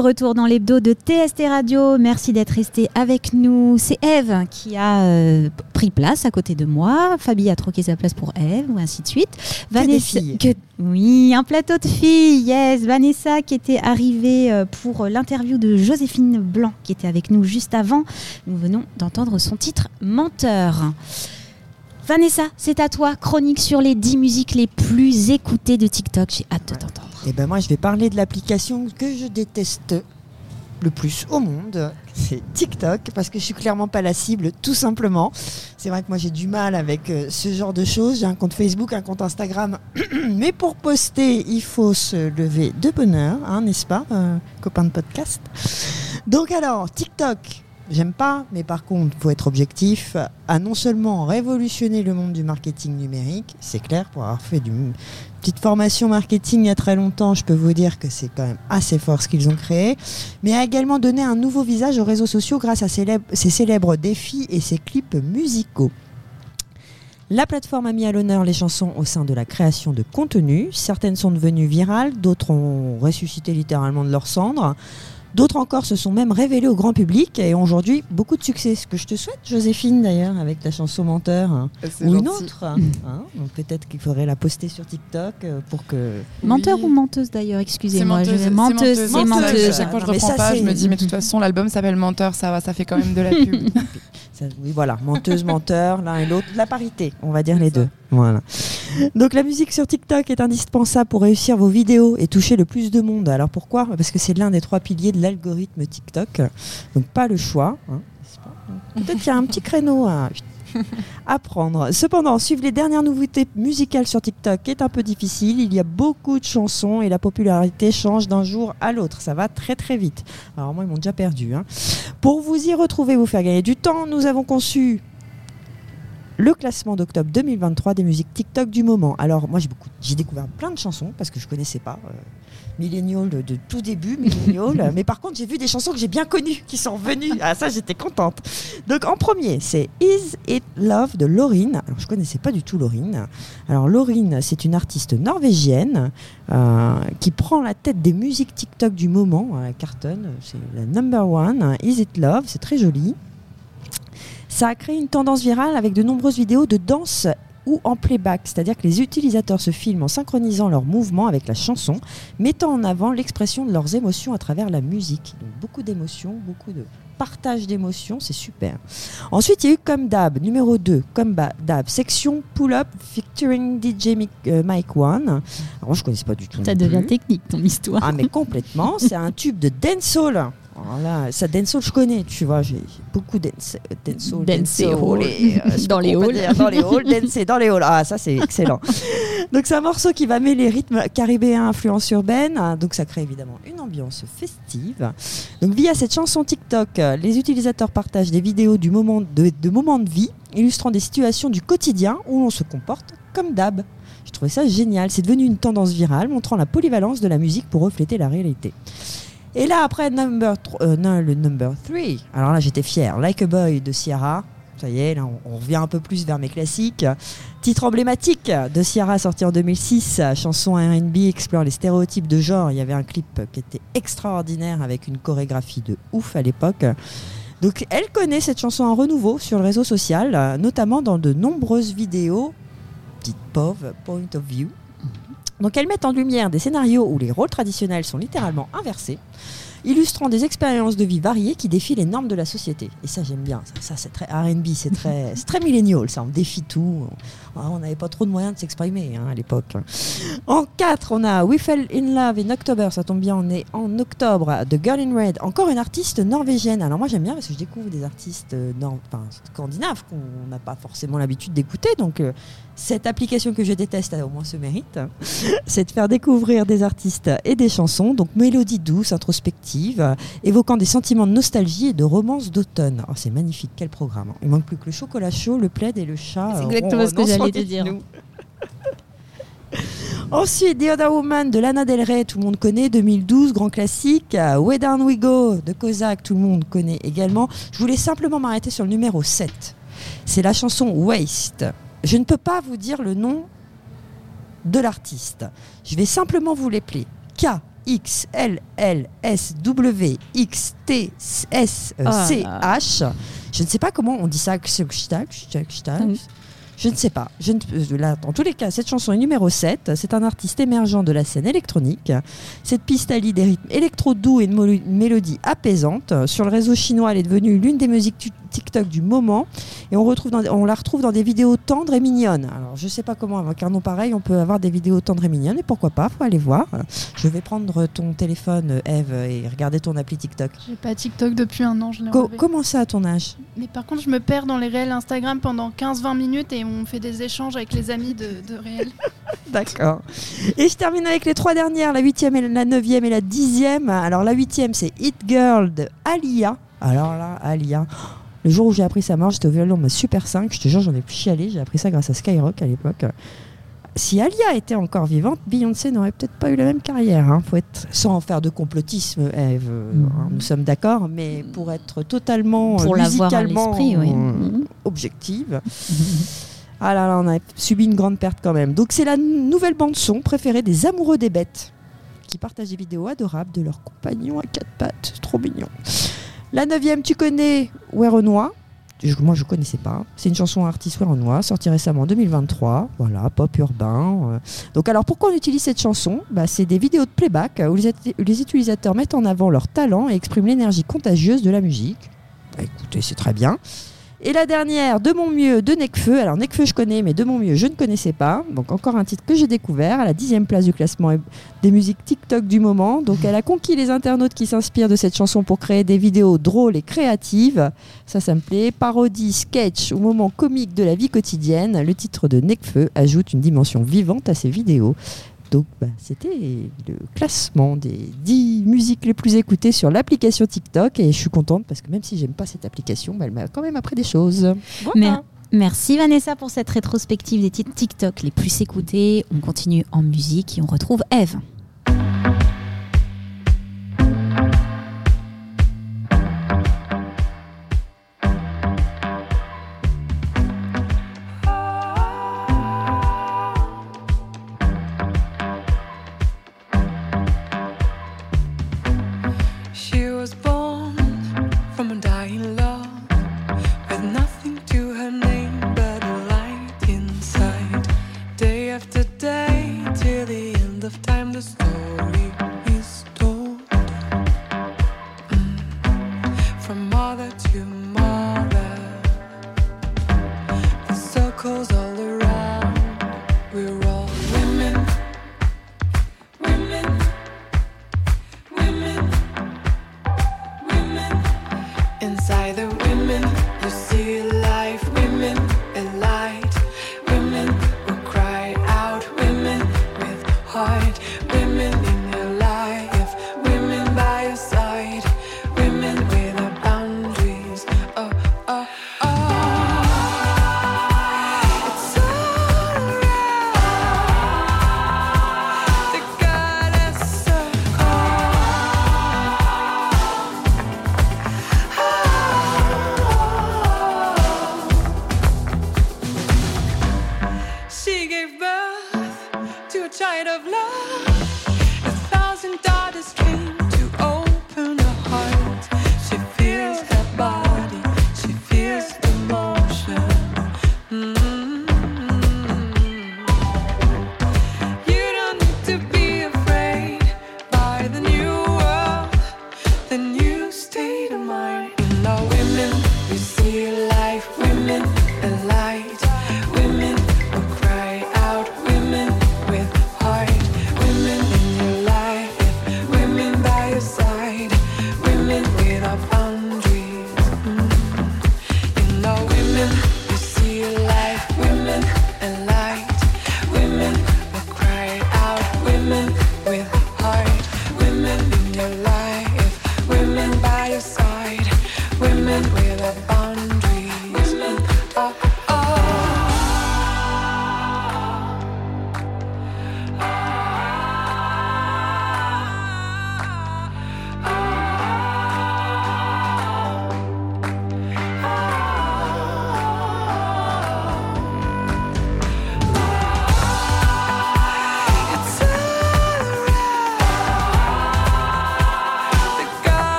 retour dans l'hebdo de TST Radio. Merci d'être resté avec nous. C'est Eve qui a euh, pris place à côté de moi. Fabi a troqué sa place pour Eve, ou ainsi de suite. des que- oui, un plateau de filles. Yes, Vanessa qui était arrivée euh, pour l'interview de Joséphine Blanc qui était avec nous juste avant. Nous venons d'entendre son titre Menteur. Vanessa, c'est à toi. Chronique sur les 10 musiques les plus écoutées de TikTok. J'ai hâte de t'entendre. Et ben moi, je vais parler de l'application que je déteste le plus au monde, c'est TikTok, parce que je suis clairement pas la cible, tout simplement. C'est vrai que moi j'ai du mal avec euh, ce genre de choses. J'ai un compte Facebook, un compte Instagram, mais pour poster, il faut se lever de bonne heure, hein, n'est-ce pas, euh, copain de podcast? Donc alors, TikTok. J'aime pas, mais par contre, faut être objectif, a non seulement révolutionné le monde du marketing numérique, c'est clair, pour avoir fait du petite formation marketing il y a très longtemps, je peux vous dire que c'est quand même assez fort ce qu'ils ont créé, mais a également donné un nouveau visage aux réseaux sociaux grâce à ses célèbres défis et ses clips musicaux. La plateforme a mis à l'honneur les chansons au sein de la création de contenu. Certaines sont devenues virales, d'autres ont ressuscité littéralement de leurs cendres. D'autres encore se sont même révélées au grand public et ont aujourd'hui beaucoup de succès. Ce que je te souhaite, Joséphine, d'ailleurs, avec ta chanson Menteur. hein. Ou une autre. hein. Donc peut-être qu'il faudrait la poster sur TikTok euh, pour que. Menteur Oui. ou menteuse d'ailleurs, excusez-moi. Menteuse, je- c'est Menteuse, c'est menteuse. menteuse. À chaque fois, je Non, mais reprends ça, pas. Je me dis, mais de toute façon, l'album s'appelle Menteur, ça va, ça fait quand même de la pub. Ça- oui, voilà, menteuse, menteur, l'un et l'autre, la parité, on va dire les ça. deux. Voilà. Donc la musique sur TikTok est indispensable pour réussir vos vidéos et toucher le plus de monde. Alors pourquoi? Parce que c'est l'un des trois piliers de l'algorithme TikTok. Donc pas le choix. hein, Peut-être qu'il y a un petit créneau à, à prendre. Cependant, suivre les dernières nouveautés musicales sur TikTok est un peu difficile. Il y a beaucoup de chansons et la popularité change d'un jour à l'autre. Ça va très très vite. Alors moi, ils m'ont déjà perdu. hein. Pour vous y retrouver, vous faire gagner du temps, nous avons conçu le classement d'octobre 2023 des musiques TikTok du moment. Alors moi j'ai beaucoup, j'ai découvert plein de chansons parce que je connaissais pas euh, Millennial de, de tout début, Millennial, mais par contre j'ai vu des chansons que j'ai bien connues qui sont revenues. Ah ça j'étais contente. Donc en premier c'est Is It Love de Laurine. Alors je connaissais pas du tout Laurine. Alors Laurine c'est une artiste norvégienne euh, qui prend la tête des musiques TikTok du moment. Elle cartonne, c'est la number one. Is It Love, c'est très joli. Ça a créé une tendance virale avec de nombreuses vidéos de danse ou en playback, c'est-à-dire que les utilisateurs se filment en synchronisant leurs mouvements avec la chanson, mettant en avant l'expression de leurs émotions à travers la musique. Donc beaucoup d'émotions, beaucoup de partage d'émotions, c'est super. Ensuite, il y a eu Comme Dab, numéro 2, Comme Dab, section Pull Up featuring DJ euh, Mike One. Alors moi, je connaissais pas du tout. Ça devient plus. technique ton histoire. Ah mais complètement, c'est un tube de dancehall. Alors là, ça dancehall je connais, tu vois, j'ai beaucoup dance, dancehall, et, euh, sais Dans les halls. dans les halls, dans les halls. Ah ça c'est excellent. donc c'est un morceau qui va mêler rythme caribéen, influence urbaine, hein, donc ça crée évidemment une ambiance festive. Donc via cette chanson TikTok, les utilisateurs partagent des vidéos du moment de, de moments de vie, illustrant des situations du quotidien où l'on se comporte comme d'hab. Je trouvais ça génial. C'est devenu une tendance virale montrant la polyvalence de la musique pour refléter la réalité. Et là, après number euh, le number 3, alors là j'étais fier. Like a Boy de Ciara. Ça y est, là on, revient un peu plus vers mes classiques. Titre emblématique de Ciara sorti en 2006. Chanson RB explore les stéréotypes de genre. Il y avait un clip qui était extraordinaire avec une chorégraphie de ouf à l'époque. Donc elle connaît cette chanson en renouveau sur le réseau social, notamment dans de nombreuses vidéos dites POV, Point of View. Donc elles mettent en lumière des scénarios où les rôles traditionnels sont littéralement inversés, illustrant des expériences de vie variées qui défient les normes de la société. Et ça j'aime bien, ça, ça, c'est très R&B, c'est très, très millénial, ça on défie tout. Ah, On n'avait pas trop de moyens de s'exprimer hein, à l'époque. En 4, on a We Fell in Love in October, ça tombe bien, on est en octobre, de Girl in Red, encore une artiste norvégienne. Alors moi j'aime bien parce que je découvre des artistes euh, nord- enfin, scandinaves qu'on n'a pas forcément l'habitude d'écouter, donc euh, Cette application que je déteste a au moins ce mérite, c'est de faire découvrir des artistes et des chansons, donc mélodies douces, introspectives, évoquant des sentiments de nostalgie et de romance d'automne. Oh, c'est magnifique, quel programme. hein. Il manque plus que le chocolat chaud, le plaid et le chat. C'est euh, exactement ce que j'allais te dire. Ensuite, The Other Woman de Lana Del Rey, tout le monde connaît, 2012, grand classique. Euh, Way Down We Go de Kozak, tout le monde connaît également. Je voulais simplement m'arrêter sur le numéro 7. C'est la chanson Waste. Je ne peux pas vous dire le nom de l'artiste. Je vais simplement vous l'épeler. K. X L L S W X T S C. H. Je ne sais pas comment on dit ça. Je ne sais pas. Je ne- là, dans tous les cas, cette chanson est numéro 7. C'est un artiste émergent de la scène électronique. Cette piste allie des rythmes électro-doux et une, mélodie apaisante. Sur le réseau chinois, elle est devenue l'une des musiques TikTok du moment. Et on, retrouve dans- on la retrouve dans des vidéos tendres et mignonnes. Alors, je ne sais pas comment, avec un nom pareil, on peut avoir des vidéos tendres et mignonnes. Et pourquoi pas Faut aller voir. Je vais prendre ton téléphone, Eve, et regarder ton appli TikTok. J'ai pas TikTok depuis un an, je l'ai Co- enlevé. comment ça à ton âge? Mais par contre, je me perds dans les réels Instagram pendant 15-20 minutes et on fait des échanges avec les amis de, de réels. D'accord. Et je termine avec les trois dernières, la huitième, et la neuvième et la dixième. Alors la huitième, c'est Hit Girl de Alia. Alors là, Alia. Le jour où j'ai appris sa mort, j'étais au violon, ma Super 5. Je te jure, j'en ai plus chialé. J'ai appris ça grâce à Skyrock à l'époque. Si Alia était encore vivante, Beyoncé n'aurait peut-être pas eu la même carrière. Hein. Faut être sans faire de complotisme, Eve. hein, nous sommes d'accord, mais pour être totalement Pour euh, musicalement oui. euh, objective. Ah là là, on a subi une grande perte quand même. Donc c'est la nouvelle bande son préférée des amoureux des bêtes qui partagent des vidéos adorables de leurs compagnons à quatre pattes. C'est trop mignon. La neuvième, tu connais Werenoi? Je, moi je connaissais pas. C'est une chanson artiste Werenoi, sortie récemment en 2023. Voilà, pop urbain. euh. Donc alors pourquoi on utilise cette chanson? Bah, C'est des vidéos de playback où les utilisateurs mettent en avant leur talent et expriment l'énergie contagieuse de la musique. Bah, écoutez, c'est très bien. Et la dernière, De mon mieux, de Necfeu. Alors Necfeu, je connais, mais De mon mieux, je ne connaissais pas. Donc encore un titre que j'ai découvert à la dixième place du classement des musiques TikTok du moment. Donc elle a conquis les internautes qui s'inspirent de cette chanson pour créer des vidéos drôles et créatives. Ça, ça me plaît. Parodie, sketch ou moment comique de la vie quotidienne. Le titre de Necfeu ajoute une dimension vivante à ses vidéos. Donc bah, c'était le classement des 10 musiques les plus écoutées sur l'application TikTok et je suis contente parce que même si j'aime pas cette application, bah, elle m'a quand même appris des choses. Mais- Merci Vanessa pour cette rétrospective des titres TikTok les plus écoutés. On continue en musique et on retrouve Eve.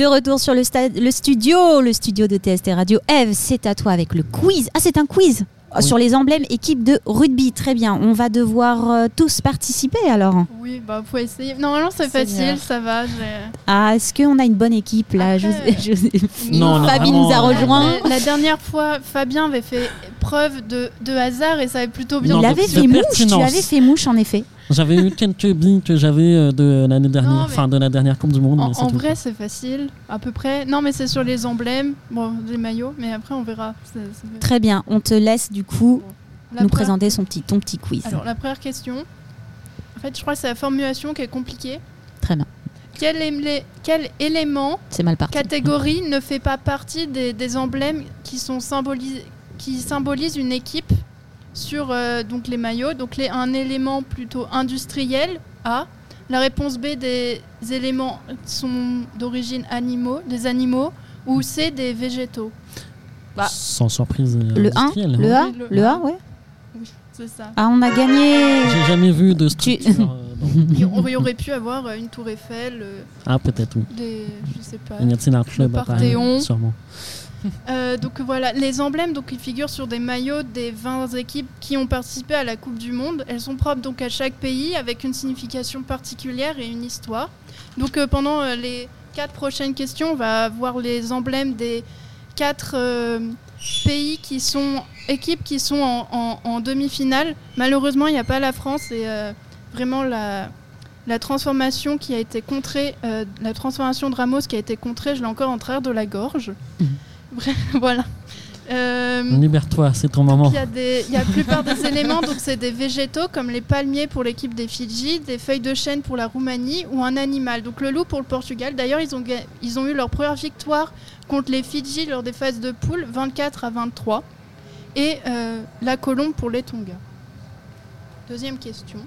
De retour sur le, stade, le studio, le studio de TST Radio. Eve, c'est à toi avec le quiz. Ah, c'est un quiz Oui. sur les emblèmes équipe de rugby. Très bien. On va devoir euh, tous participer alors. Oui, bah faut essayer. Normalement c'est Seigneur. facile, ça va. j'ai- Ah, est-ce qu'on a une bonne équipe là? Après, José- Joséphine, Non, on est Fabie vraiment, nous a euh, rejoint. La, la dernière fois, Fabien avait fait preuve de, de hasard et ça avait plutôt bien. Non, Il avait fait mouche, tu avais fait mouche en effet. J'avais eu quelques billes que j'avais euh, de l'année dernière, enfin de la dernière Coupe du Monde. En, mais c'est en tout, vrai, c'est facile, à peu près. Non, mais c'est sur les emblèmes, bon, les maillots, mais après on verra. Très bien, on te laisse du coup La nous première- présenter son petit, ton petit quiz. Alors, la première question, en fait, je crois que c'est la formulation qui est compliquée. Très bien, Quel, élé- quel élément, mal parti. catégorie ne fait pas partie des, des emblèmes qui, sont symbolis- qui symbolisent une équipe sur euh, donc les maillots Donc, les, un élément plutôt industriel, A. La réponse B, des éléments qui sont d'origine animaux, des animaux, ou C, des végétaux. Bah. Sans surprise. euh, Le 1, industrielle, le hein. A, Oui, le le A, ouais. Oui, c'est ça. Ah, on a gagné. J'ai jamais vu de Tu- structure. euh, dans- Il y aurait- pu avoir euh, une tour Eiffel, euh, Ah, peut-être, oui. des, je sais pas. Il y a un club à Paris, Parthéon. sûrement. Euh, donc voilà, les emblèmes donc ils figurent sur des maillots des 20 équipes qui ont participé à la Coupe du Monde. Elles sont propres donc à chaque pays avec une signification particulière et une histoire. Donc euh, pendant euh, les quatre prochaines questions, on va voir les emblèmes des quatre pays qui sont équipes qui sont en, demi-finale. Malheureusement, il n'y a pas la France et vraiment la transformation qui a été contrée, la transformation de Ramos qui a été contrée, je l'ai encore en travers de la gorge. Bref, voilà. Euh, Libère-toi, c'est ton moment. il y a y la plupart des éléments, donc c'est des végétaux comme les palmiers pour l'équipe des Fidji, des feuilles de chêne pour la Roumanie ou un animal. Donc le loup pour le Portugal. D'ailleurs, ils ont, ga- ils ont eu leur première victoire contre les Fidji lors des phases de poule, 24 à 23. Et euh, la colombe pour les Tonga. Deuxième question.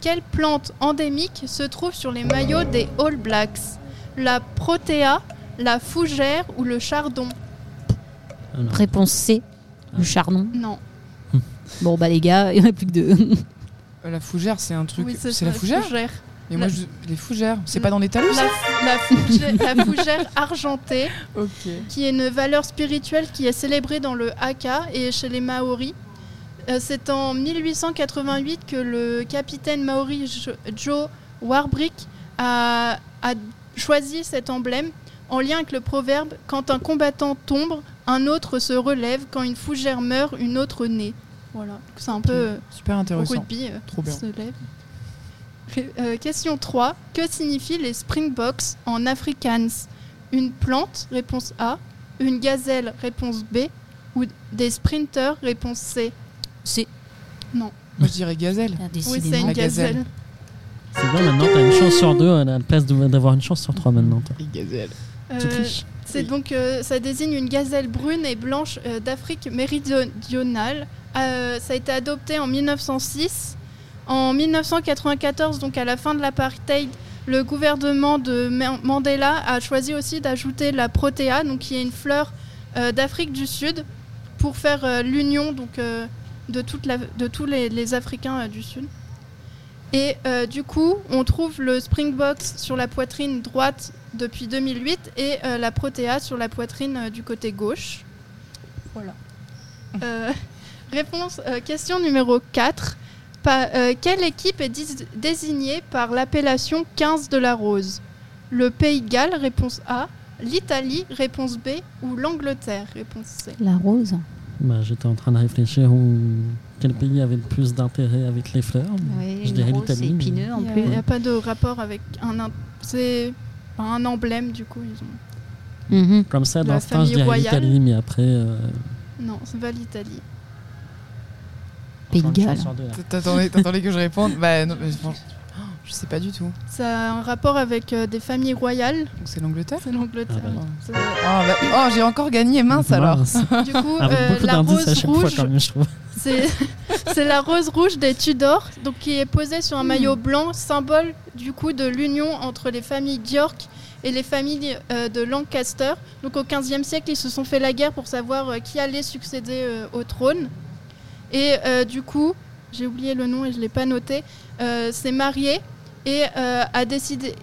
Quelle plante endémique se trouve sur les maillots des All Blacks? La protéa, la fougère ou le chardon? Alors, Réponse C, le chardon. Non. Bon, bah les gars, il n'y en a plus que deux. Euh, La fougère, c'est un truc. Oui, c'est ça, la fougère Et moi, La- je- les fougères, c'est pas dans les talus La, fougère, la fougère argentée, qui est une valeur spirituelle qui est célébrée dans le Haka et chez les Maoris. Euh, C'est en 1888 que le capitaine maori Jo- Joe Warbrick a, a choisi cet emblème en lien avec le proverbe Quand un combattant tombe, un autre se relève. Quand une fougère meurt, une autre naît. Voilà, c'est un peu euh, Super au intéressant. rugby. euh, Trop bien. se lève. Euh, question 3. Que signifient les Springboks en Afrikaans? Une plante, réponse A. Une gazelle, réponse B. Ou des sprinters, réponse C. C'est Moi, je dirais gazelle. Oui, c'est une La gazelle. gazelle. C'est bien, maintenant, t'as une chance sur deux à la place d'avoir une chance sur trois maintenant. toi. Les gazelles. Tu Euh, triches. C'est donc, euh, ça désigne une gazelle brune et blanche euh, d'Afrique méridionale. Euh, ça a été adopté en 1906. En 1994, donc à la fin de l'apartheid, le gouvernement de Ma- Mandela a choisi aussi d'ajouter la protéa, donc qui est une fleur d'Afrique du Sud, pour faire l'union donc de, toute la- de tous les, les Africains du Sud. Et du coup, on trouve le Springbok sur la poitrine droite depuis 2008 et euh, la Protea sur la poitrine euh, du côté gauche. Voilà. Euh, réponse, euh, question numéro 4. Pa- euh, quelle équipe est dis- désignée par l'appellation 15 de la rose? Le Pays de Galles, réponse A. l'Italie, réponse B, ou l'Angleterre, réponse C. La rose. Bah, J'étais en train de réfléchir où quel pays avait le plus d'intérêt avec les fleurs. Oui, Je dirais rose, l'Italie, épineux en Il plus. n'y a, pas de rapport avec un... C'est un emblème, du coup. Ils ont... Mhm. Comme ça, La d'instinct, je famille dirais royale. l'Italie, mais après. euh, Non, c'est pas l'Italie. Pays de Galles. T'attendais t'attendais que je réponde? Bah non, mais franchement, je sais pas du tout. Ça a un rapport avec euh, des familles royales. Donc c'est l'Angleterre C'est l'Angleterre. Ah bah. C'est- Ah, bah- oh, j'ai encore gagné, mince alors. Mince. Du coup, euh, la rose chaque fois, rouge, c'est c'est la rose rouge des Tudors, donc qui est posée sur un maillot blanc, symbole du coup de l'union entre les familles d'York et les familles euh, de Lancaster. Donc au XVe siècle, ils se sont fait la guerre pour savoir euh, qui allait succéder euh, au trône. Et euh, du coup, j'ai oublié le nom et je l'ai pas noté. euh, s'est marié et euh, a décidé.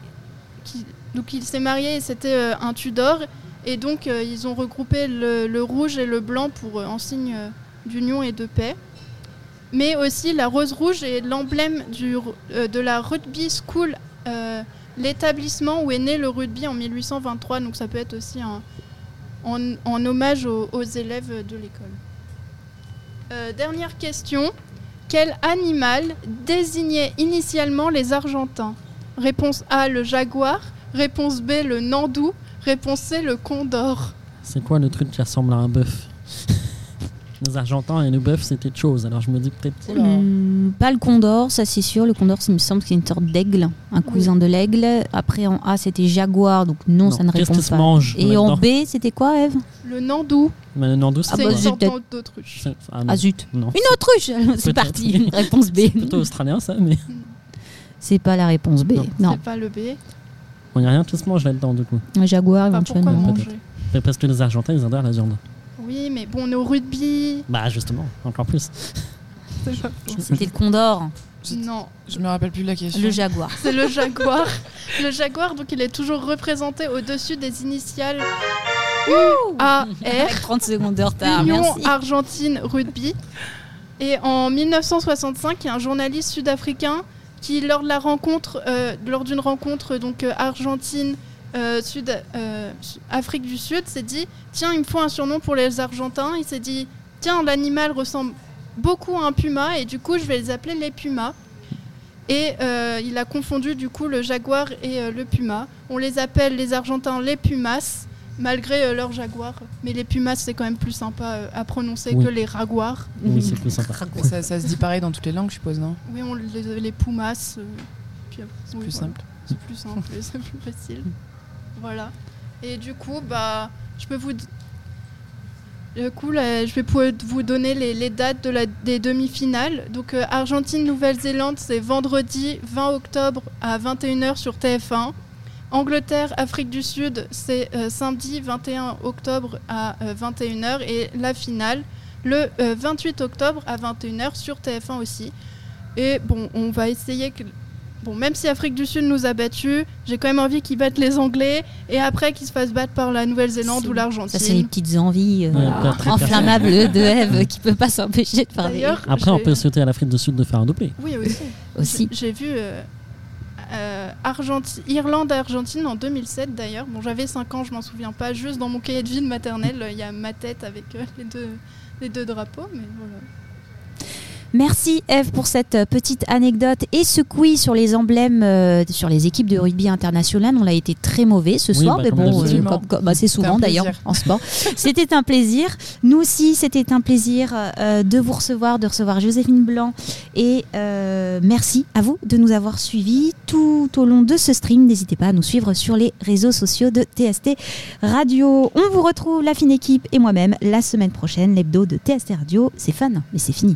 donc il s'est marié et c'était euh, un Tudor. Et donc euh, ils ont regroupé le, rouge et le blanc pour en signe d'union et de paix. Mais aussi la rose rouge est l'emblème de la Rugby School, l'établissement où est né le rugby en 1823. Donc ça peut être aussi un- en, hommage aux, élèves de l'école. Dernière question. Quel animal désignait initialement les Argentins Réponse A, le jaguar. Réponse B, le nandou. Réponse C, le condor. C'est quoi le truc qui ressemble à un bœuf? Les Argentins et le bœuf, c'était autre chose. Alors je me dis peut-être. Hmm, pas le condor, ça c'est sûr. Le condor, il me semble que c'est une sorte d'aigle, un cousin de l'aigle. Après en A, c'était jaguar, donc non, Non, ça ne qu'est-ce répond qui se pas. mange Et en B, c'était quoi, Eve? Le nandou, Mais le nandou, c'est Ah bah, une sorte d'autruche. ah. Ah zut Non. Une autruche C'est parti, réponse B. C'est plutôt australien ça, mais C'est pas la réponse B. Non. Non, C'est pas le B. il n'y a rien qui se mange là-dedans du coup. un jaguar Pas pourquoi éventuellement. parce que les Argentins, ils adorent la viande. Oui, mais bon, on est au rugby. Bah justement, encore plus. C'était le condor, Non, Je me rappelle plus de la question. le jaguar. c'est le jaguar. le jaguar, donc il est toujours représenté au-dessus des initiales UAR, Avec 30 secondes de retard, Union merci. Argentine Rugby. Et en 1965, il y a un journaliste sud-africain qui, lors de la rencontre, euh, lors d'une rencontre donc euh, Argentine. Euh, Sud, euh, Afrique du Sud s'est dit tiens il me faut un surnom pour les Argentins il s'est dit tiens l'animal ressemble beaucoup à un puma et du coup je vais les appeler les pumas et euh, il a confondu du coup le jaguar et euh, le puma on les appelle les Argentins les pumas malgré euh, leur jaguar mais les pumas c'est quand même plus sympa euh, à prononcer Oui. que les raguars Oui, c'est plus sympa. Ça, ça se dit pareil dans toutes les langues, je suppose, non? Oui on les, les pumas euh, C'est oui, plus voilà. simple. c'est plus simple c'est plus facile. Voilà. Et du coup, bah, je peux vous. Du vais pouvoir vous donner les, dates des demi-finales. Donc, euh, Argentine-Nouvelle-Zélande, c'est vendredi 20 octobre à 21h sur TF1. Angleterre-Afrique du Sud, c'est euh, samedi 21 octobre à euh, 21h. Et la finale, le euh, 28 octobre à 21h sur TF1 aussi. Et bon, on va essayer que. Bon, même si Afrique du Sud nous a battus, j'ai quand même envie qu'ils battent les Anglais et après qu'ils se fassent battre par la Nouvelle-Zélande ou Ça, c'est les l'Argentine. petites envies euh, Ouais, pas très inflammables de Eve qui peut pas s'empêcher de parler D'ailleurs, Après, on peut souhaiter à l'Afrique du Sud de faire un doublé. Oui, aussi. aussi. J'ai j'ai vu euh, euh, Argenti- Irlande-Argentine en 2007 d'ailleurs. Bon, j'avais 5 ans, je m'en souviens pas. Juste dans mon cahier de vie de maternelle, il y a ma tête avec euh, les, deux, les deux drapeaux. Mais voilà. Merci Eve pour cette euh, petite anecdote et ce quiz sur les emblèmes euh, sur les équipes de rugby international. On a été très mauvais ce Oui, soir, bah, mais bon, euh, bah, c'est souvent un d'ailleurs en sport. C'était un plaisir. Nous aussi, c'était un plaisir euh, de vous recevoir, de recevoir Joséphine Blanc et euh, merci à vous de nous avoir suivis tout au long de ce stream. N'hésitez pas à nous suivre sur les réseaux sociaux de TST Radio. On vous retrouve la fine équipe et moi-même la semaine prochaine. L'hebdo de TST Radio, c'est fun, mais c'est fini.